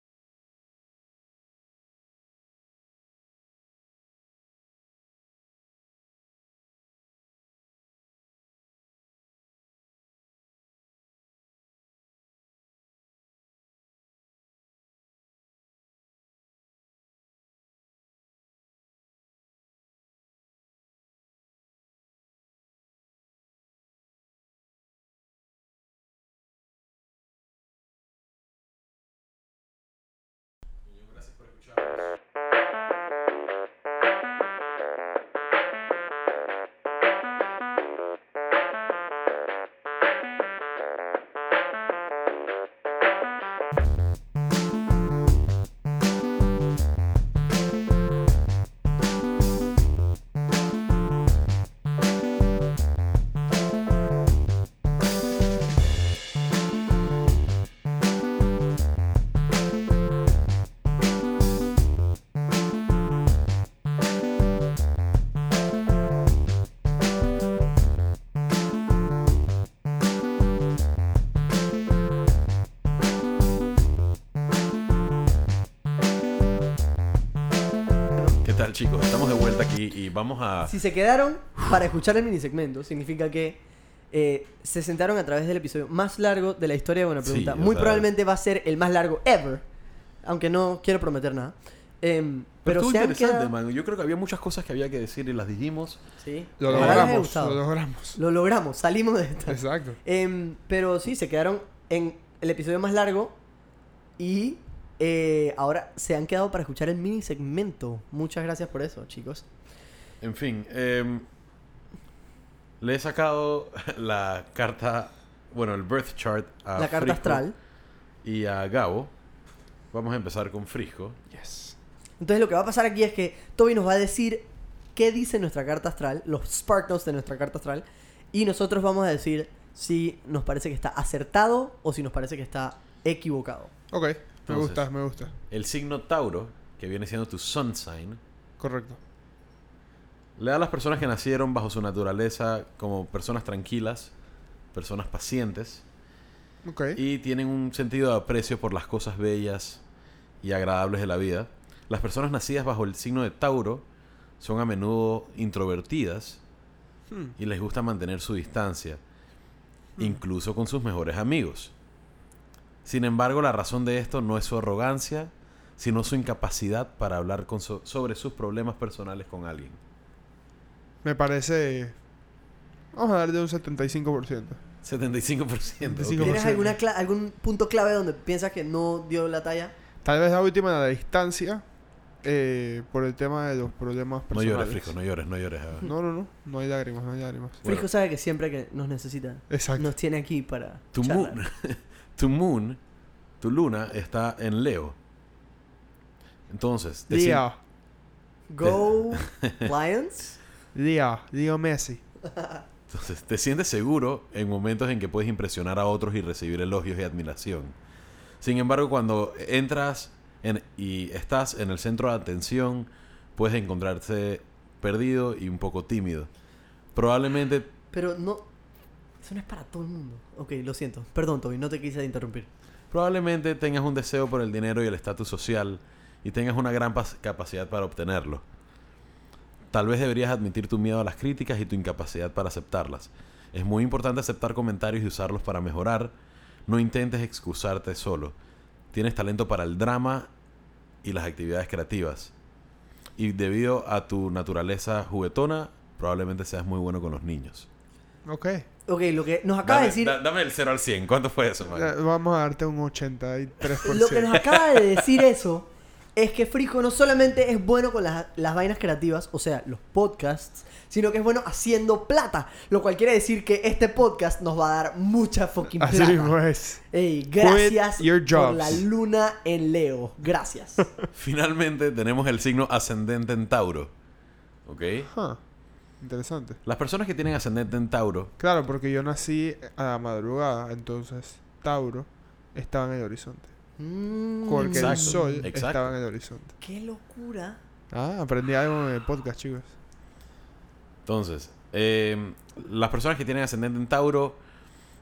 Chicos? Estamos de vuelta aquí y vamos a... Si se quedaron para escuchar el mini segmento, significa que eh, se sentaron a través del episodio más largo de la historia de Buena Sí, Pregunta. o Muy sea- probablemente va a ser el más largo ever, aunque no quiero prometer nada. Em, Pero pero estuvo se interesante, quedado... man. Yo creo que había muchas cosas que había que decir y las dijimos. Sí. Lo logramos, lo logramos. Lo logramos, salimos de esta. Exacto. Em, pero sí, se quedaron en el episodio más largo y eh, ahora se han quedado para escuchar el mini segmento. Muchas gracias por eso, chicos. En fin, em, le he sacado [laughs] la carta, bueno, el birth chart a La carta Frisco astral. y a Gabo. Vamos a empezar con Frisco. Yes. Entonces lo que va a pasar aquí es que Toby nos va a decir qué dice nuestra carta astral, los spark notes de nuestra carta astral, y nosotros vamos a decir si nos parece que está acertado o si nos parece que está equivocado. Ok, me gusta, me gusta. El signo Tauro, que viene siendo tu sun sign, Correcto. le da a las personas que nacieron bajo su naturaleza como personas tranquilas, personas pacientes Ok. y tienen un sentido de aprecio por las cosas bellas y agradables de la vida. Las personas nacidas bajo el signo de Tauro son a menudo introvertidas Hmm. y les gusta mantener su distancia, incluso con sus mejores amigos. Sin embargo, la razón de esto no es su arrogancia, sino su incapacidad para hablar con so- sobre sus problemas personales con alguien. Me parece... Vamos a darle un 75%. 75%. ok. 75%. ¿Tienes alguna cla- algún punto clave donde piensas que no dio la talla? Tal vez la última la distancia eh, por el tema de los problemas No personales. llores, Frico, no llores, no llores. No, no, no. No hay lágrimas, no hay lágrimas. Bueno. Frisco sabe que siempre que nos necesita, Exacto. nos tiene aquí para Tu charlar. [laughs] tu moon, tu luna está en Leo. Entonces, Leo. Go [laughs] Lions. Leo. Leo Messi. entonces, te sientes seguro en momentos en que puedes impresionar a otros y recibir elogios y admiración. Sin embargo, cuando entras en- y estás en el centro de atención, puedes encontrarse perdido y un poco tímido. Probablemente Pero no. Eso no es para todo el mundo. Ok, lo siento. Perdón, Toby, no te quise interrumpir. Probablemente tengas un deseo por el dinero y el estatus social y tengas una gran capacidad para obtenerlo. Tal vez deberías admitir tu miedo a las críticas y tu incapacidad para aceptarlas. Es muy importante aceptar comentarios y usarlos para mejorar. No intentes excusarte solo. Tienes talento para el drama y las actividades creativas. Y debido a tu naturaleza juguetona, probablemente seas muy bueno con los niños. Ok. Ok, lo que nos acaba Dame, de decir. da- dame el 0 al 100. ¿Cuánto fue eso, man? Eh, Vamos a darte un 83%. Lo que nos acaba de decir eso es que Frijo no solamente es bueno con las, las vainas creativas, o sea, los podcasts, sino que es bueno haciendo plata. Lo cual quiere decir que este podcast nos va a dar mucha fucking Así plata. mismo es. Ey, gracias your por la luna en Leo. Gracias. [laughs] Finalmente tenemos el signo ascendente en Tauro. ¿Ok? Huh. Interesante. Las personas que tienen ascendente en Tauro, Claro, porque yo nací a la madrugada, entonces Tauro estaba en el horizonte. Mm, Porque el sol exacto. estaba en el horizonte. ¡Qué locura! Ah, aprendí algo en el podcast, chicos. entonces, eh, las personas que tienen ascendente en Tauro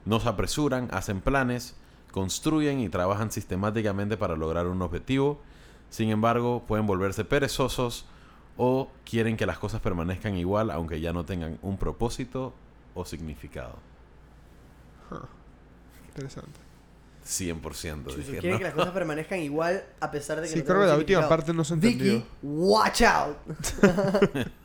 no se apresuran, hacen planes, construyen y trabajan sistemáticamente para lograr un objetivo. Sin embargo, pueden volverse perezosos o quieren que las cosas permanezcan igual aunque ya no tengan un propósito o significado. Interesante. 100%. Chuzo, dije, quiere ¿no? que las cosas permanezcan igual a pesar de que Sí, no creo que la última parte no se entendió. Vicky, watch out. [laughs]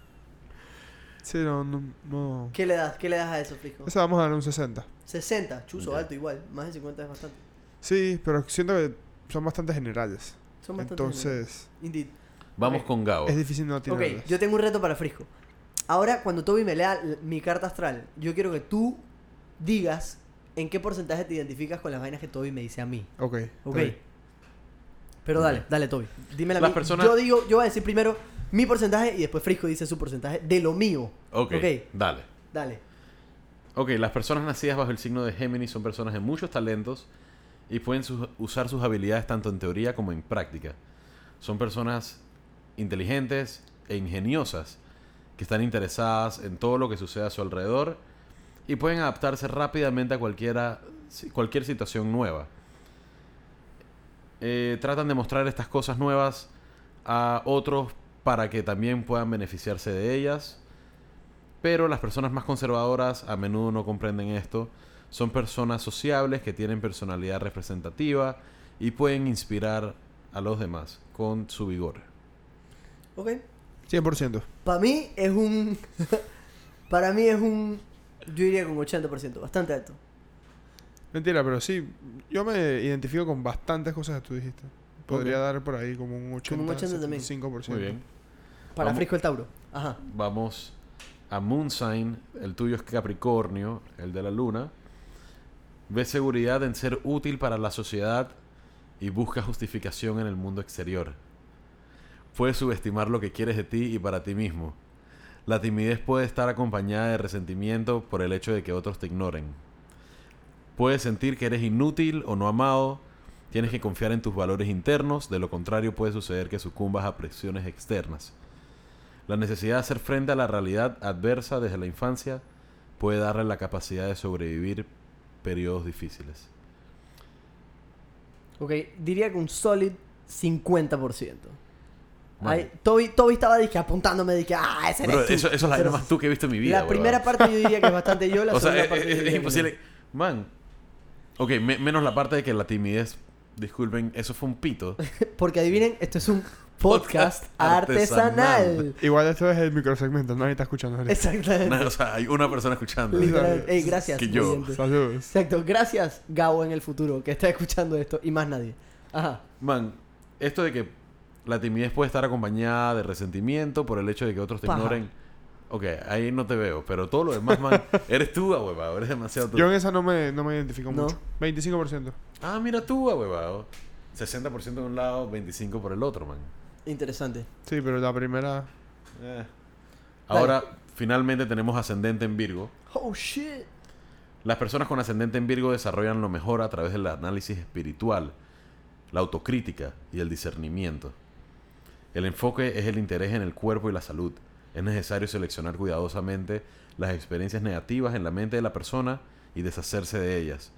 Sí, no, no, no. ¿Qué le das? ¿Qué le das a eso, Frijo? Eso vamos a dar un 60. 60, chuzo alto igual. Más de 50 es bastante. Sí, pero siento que son bastante generales. Son bastante Entonces, Indeed. Vamos Ok. con Gabo. es difícil no Ok, tirarlas. yo tengo un reto para Frisco. Ahora, cuando Toby me lea l- mi carta astral, yo quiero que tú digas en qué porcentaje te identificas con las vainas que Toby me dice a mí. Ok. Ok. bien. Pero Ok. dale, dale, Toby. Dímela a Las personas- Yo digo, yo voy a decir primero mi porcentaje y después Frisco dice su porcentaje de lo mío. ok, ok. dale. Dale. Ok, las personas nacidas bajo el signo de Géminis son personas de muchos talentos y pueden su- usar sus habilidades tanto en teoría como en práctica. Son personas inteligentes e ingeniosas que están interesadas en todo lo que sucede a su alrededor y pueden adaptarse rápidamente a cualquiera, cualquier situación nueva. Eh, tratan de mostrar estas cosas nuevas a otros para que también puedan beneficiarse de ellas. Pero las personas más conservadoras a menudo no comprenden esto. Son personas sociables que tienen personalidad representativa y pueden inspirar a los demás con su vigor. Ok. 100%. Para mí es un. [laughs] para mí es un. Yo diría con 80%, bastante alto. Mentira, pero sí. Yo me identifico con bastantes cosas que tú dijiste. Podría dar por ahí como un 80, Como un 80 también. 75%. Muy bien. Para Vamos. Frisco el Tauro. Ajá. Vamos a Moon Sign. El tuyo es Capricornio, el de la luna. Ves seguridad en ser útil para la sociedad y busca justificación en el mundo exterior. Puedes subestimar lo que quieres de ti y para ti mismo. La timidez puede estar acompañada de resentimiento por el hecho de que otros te ignoren. Puedes sentir que eres inútil o no amado. Tienes que confiar en tus valores internos, de lo contrario puede suceder que sucumbas a presiones externas. La necesidad de hacer frente a la realidad adversa desde la infancia puede darle la capacidad de sobrevivir periodos difíciles. Ok, diría que un solid 50%. Ahí, Toby, Toby estaba dije, apuntándome, dije, ah, ese eres Bro, tú. eso, eso es la más tú que he visto en mi vida. La primera parte yo diría que es bastante yo, la [laughs] O segunda es, parte es- imposible. Man. Ok, me- menos la parte de que la timidez. Disculpen, eso fue un pito. [laughs] Porque adivinen, esto es un [laughs] podcast Podcast artesanal. artesanal. Igual esto es el microsegmento, nadie está escuchando. Exactamente. O sea, hay una persona escuchando. Ey, gracias. Que yo. Saludos. Exacto, gracias Gabo en el futuro que está escuchando esto y más nadie. Ajá. Man, esto de que la timidez puede estar acompañada de resentimiento por el hecho de que otros te Paja. ignoren. Ok, ahí no te veo, pero todo lo demás, man, [laughs] eres tú, huevado, eres demasiado tú. Yo en esa no me, no me identifico No. mucho. 25%. Ah, mira tú, huevado. 60% de un lado, 25% por el otro, man. Interesante. Sí, pero la primera. Eh. Ahora, finalmente tenemos ascendente en Virgo. Oh shit. Las personas con ascendente en Virgo desarrollan lo mejor a través del análisis espiritual la autocrítica y el discernimiento. El enfoque es el interés en el cuerpo y la salud. Es necesario seleccionar cuidadosamente las experiencias negativas en la mente de la persona y deshacerse de ellas.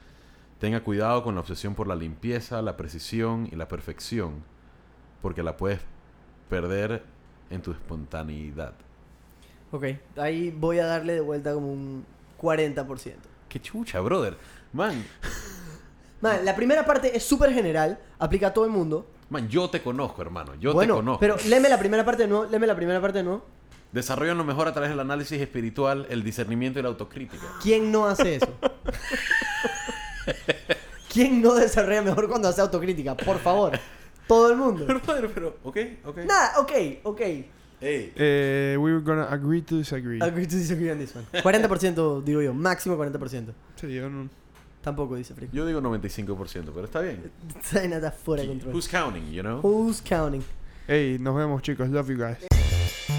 Tenga cuidado con la obsesión por la limpieza, la precisión y la perfección, porque la puedes perder en tu espontaneidad. Ok, ahí voy a darle de vuelta como un 40%. Qué chucha, brother. Man, [laughs] Man, la primera parte es súper general, aplica a todo el mundo. Man, yo te conozco, hermano. Yo bueno, te conozco. pero léeme la primera parte de nuevo, léeme la primera parte de nuevo. Desarrollan lo mejor a través del análisis espiritual, el discernimiento y la autocrítica. ¿Quién no hace eso? [laughs] ¿Quién no desarrolla mejor cuando hace autocrítica? Por favor. Todo el mundo. Brother, pero, ok, ok. Nada, ok, ok. Ey, Eh, we're gonna agree to disagree. Agree to disagree on this one. 40% digo yo, máximo 40%. Sí, yo no- Tampoco dice Frick. yo digo 95%, pero está bien. [laughs] Está fuera de control. Who's counting, you know? Who's counting? Hey, nos vemos chicos. Love you guys.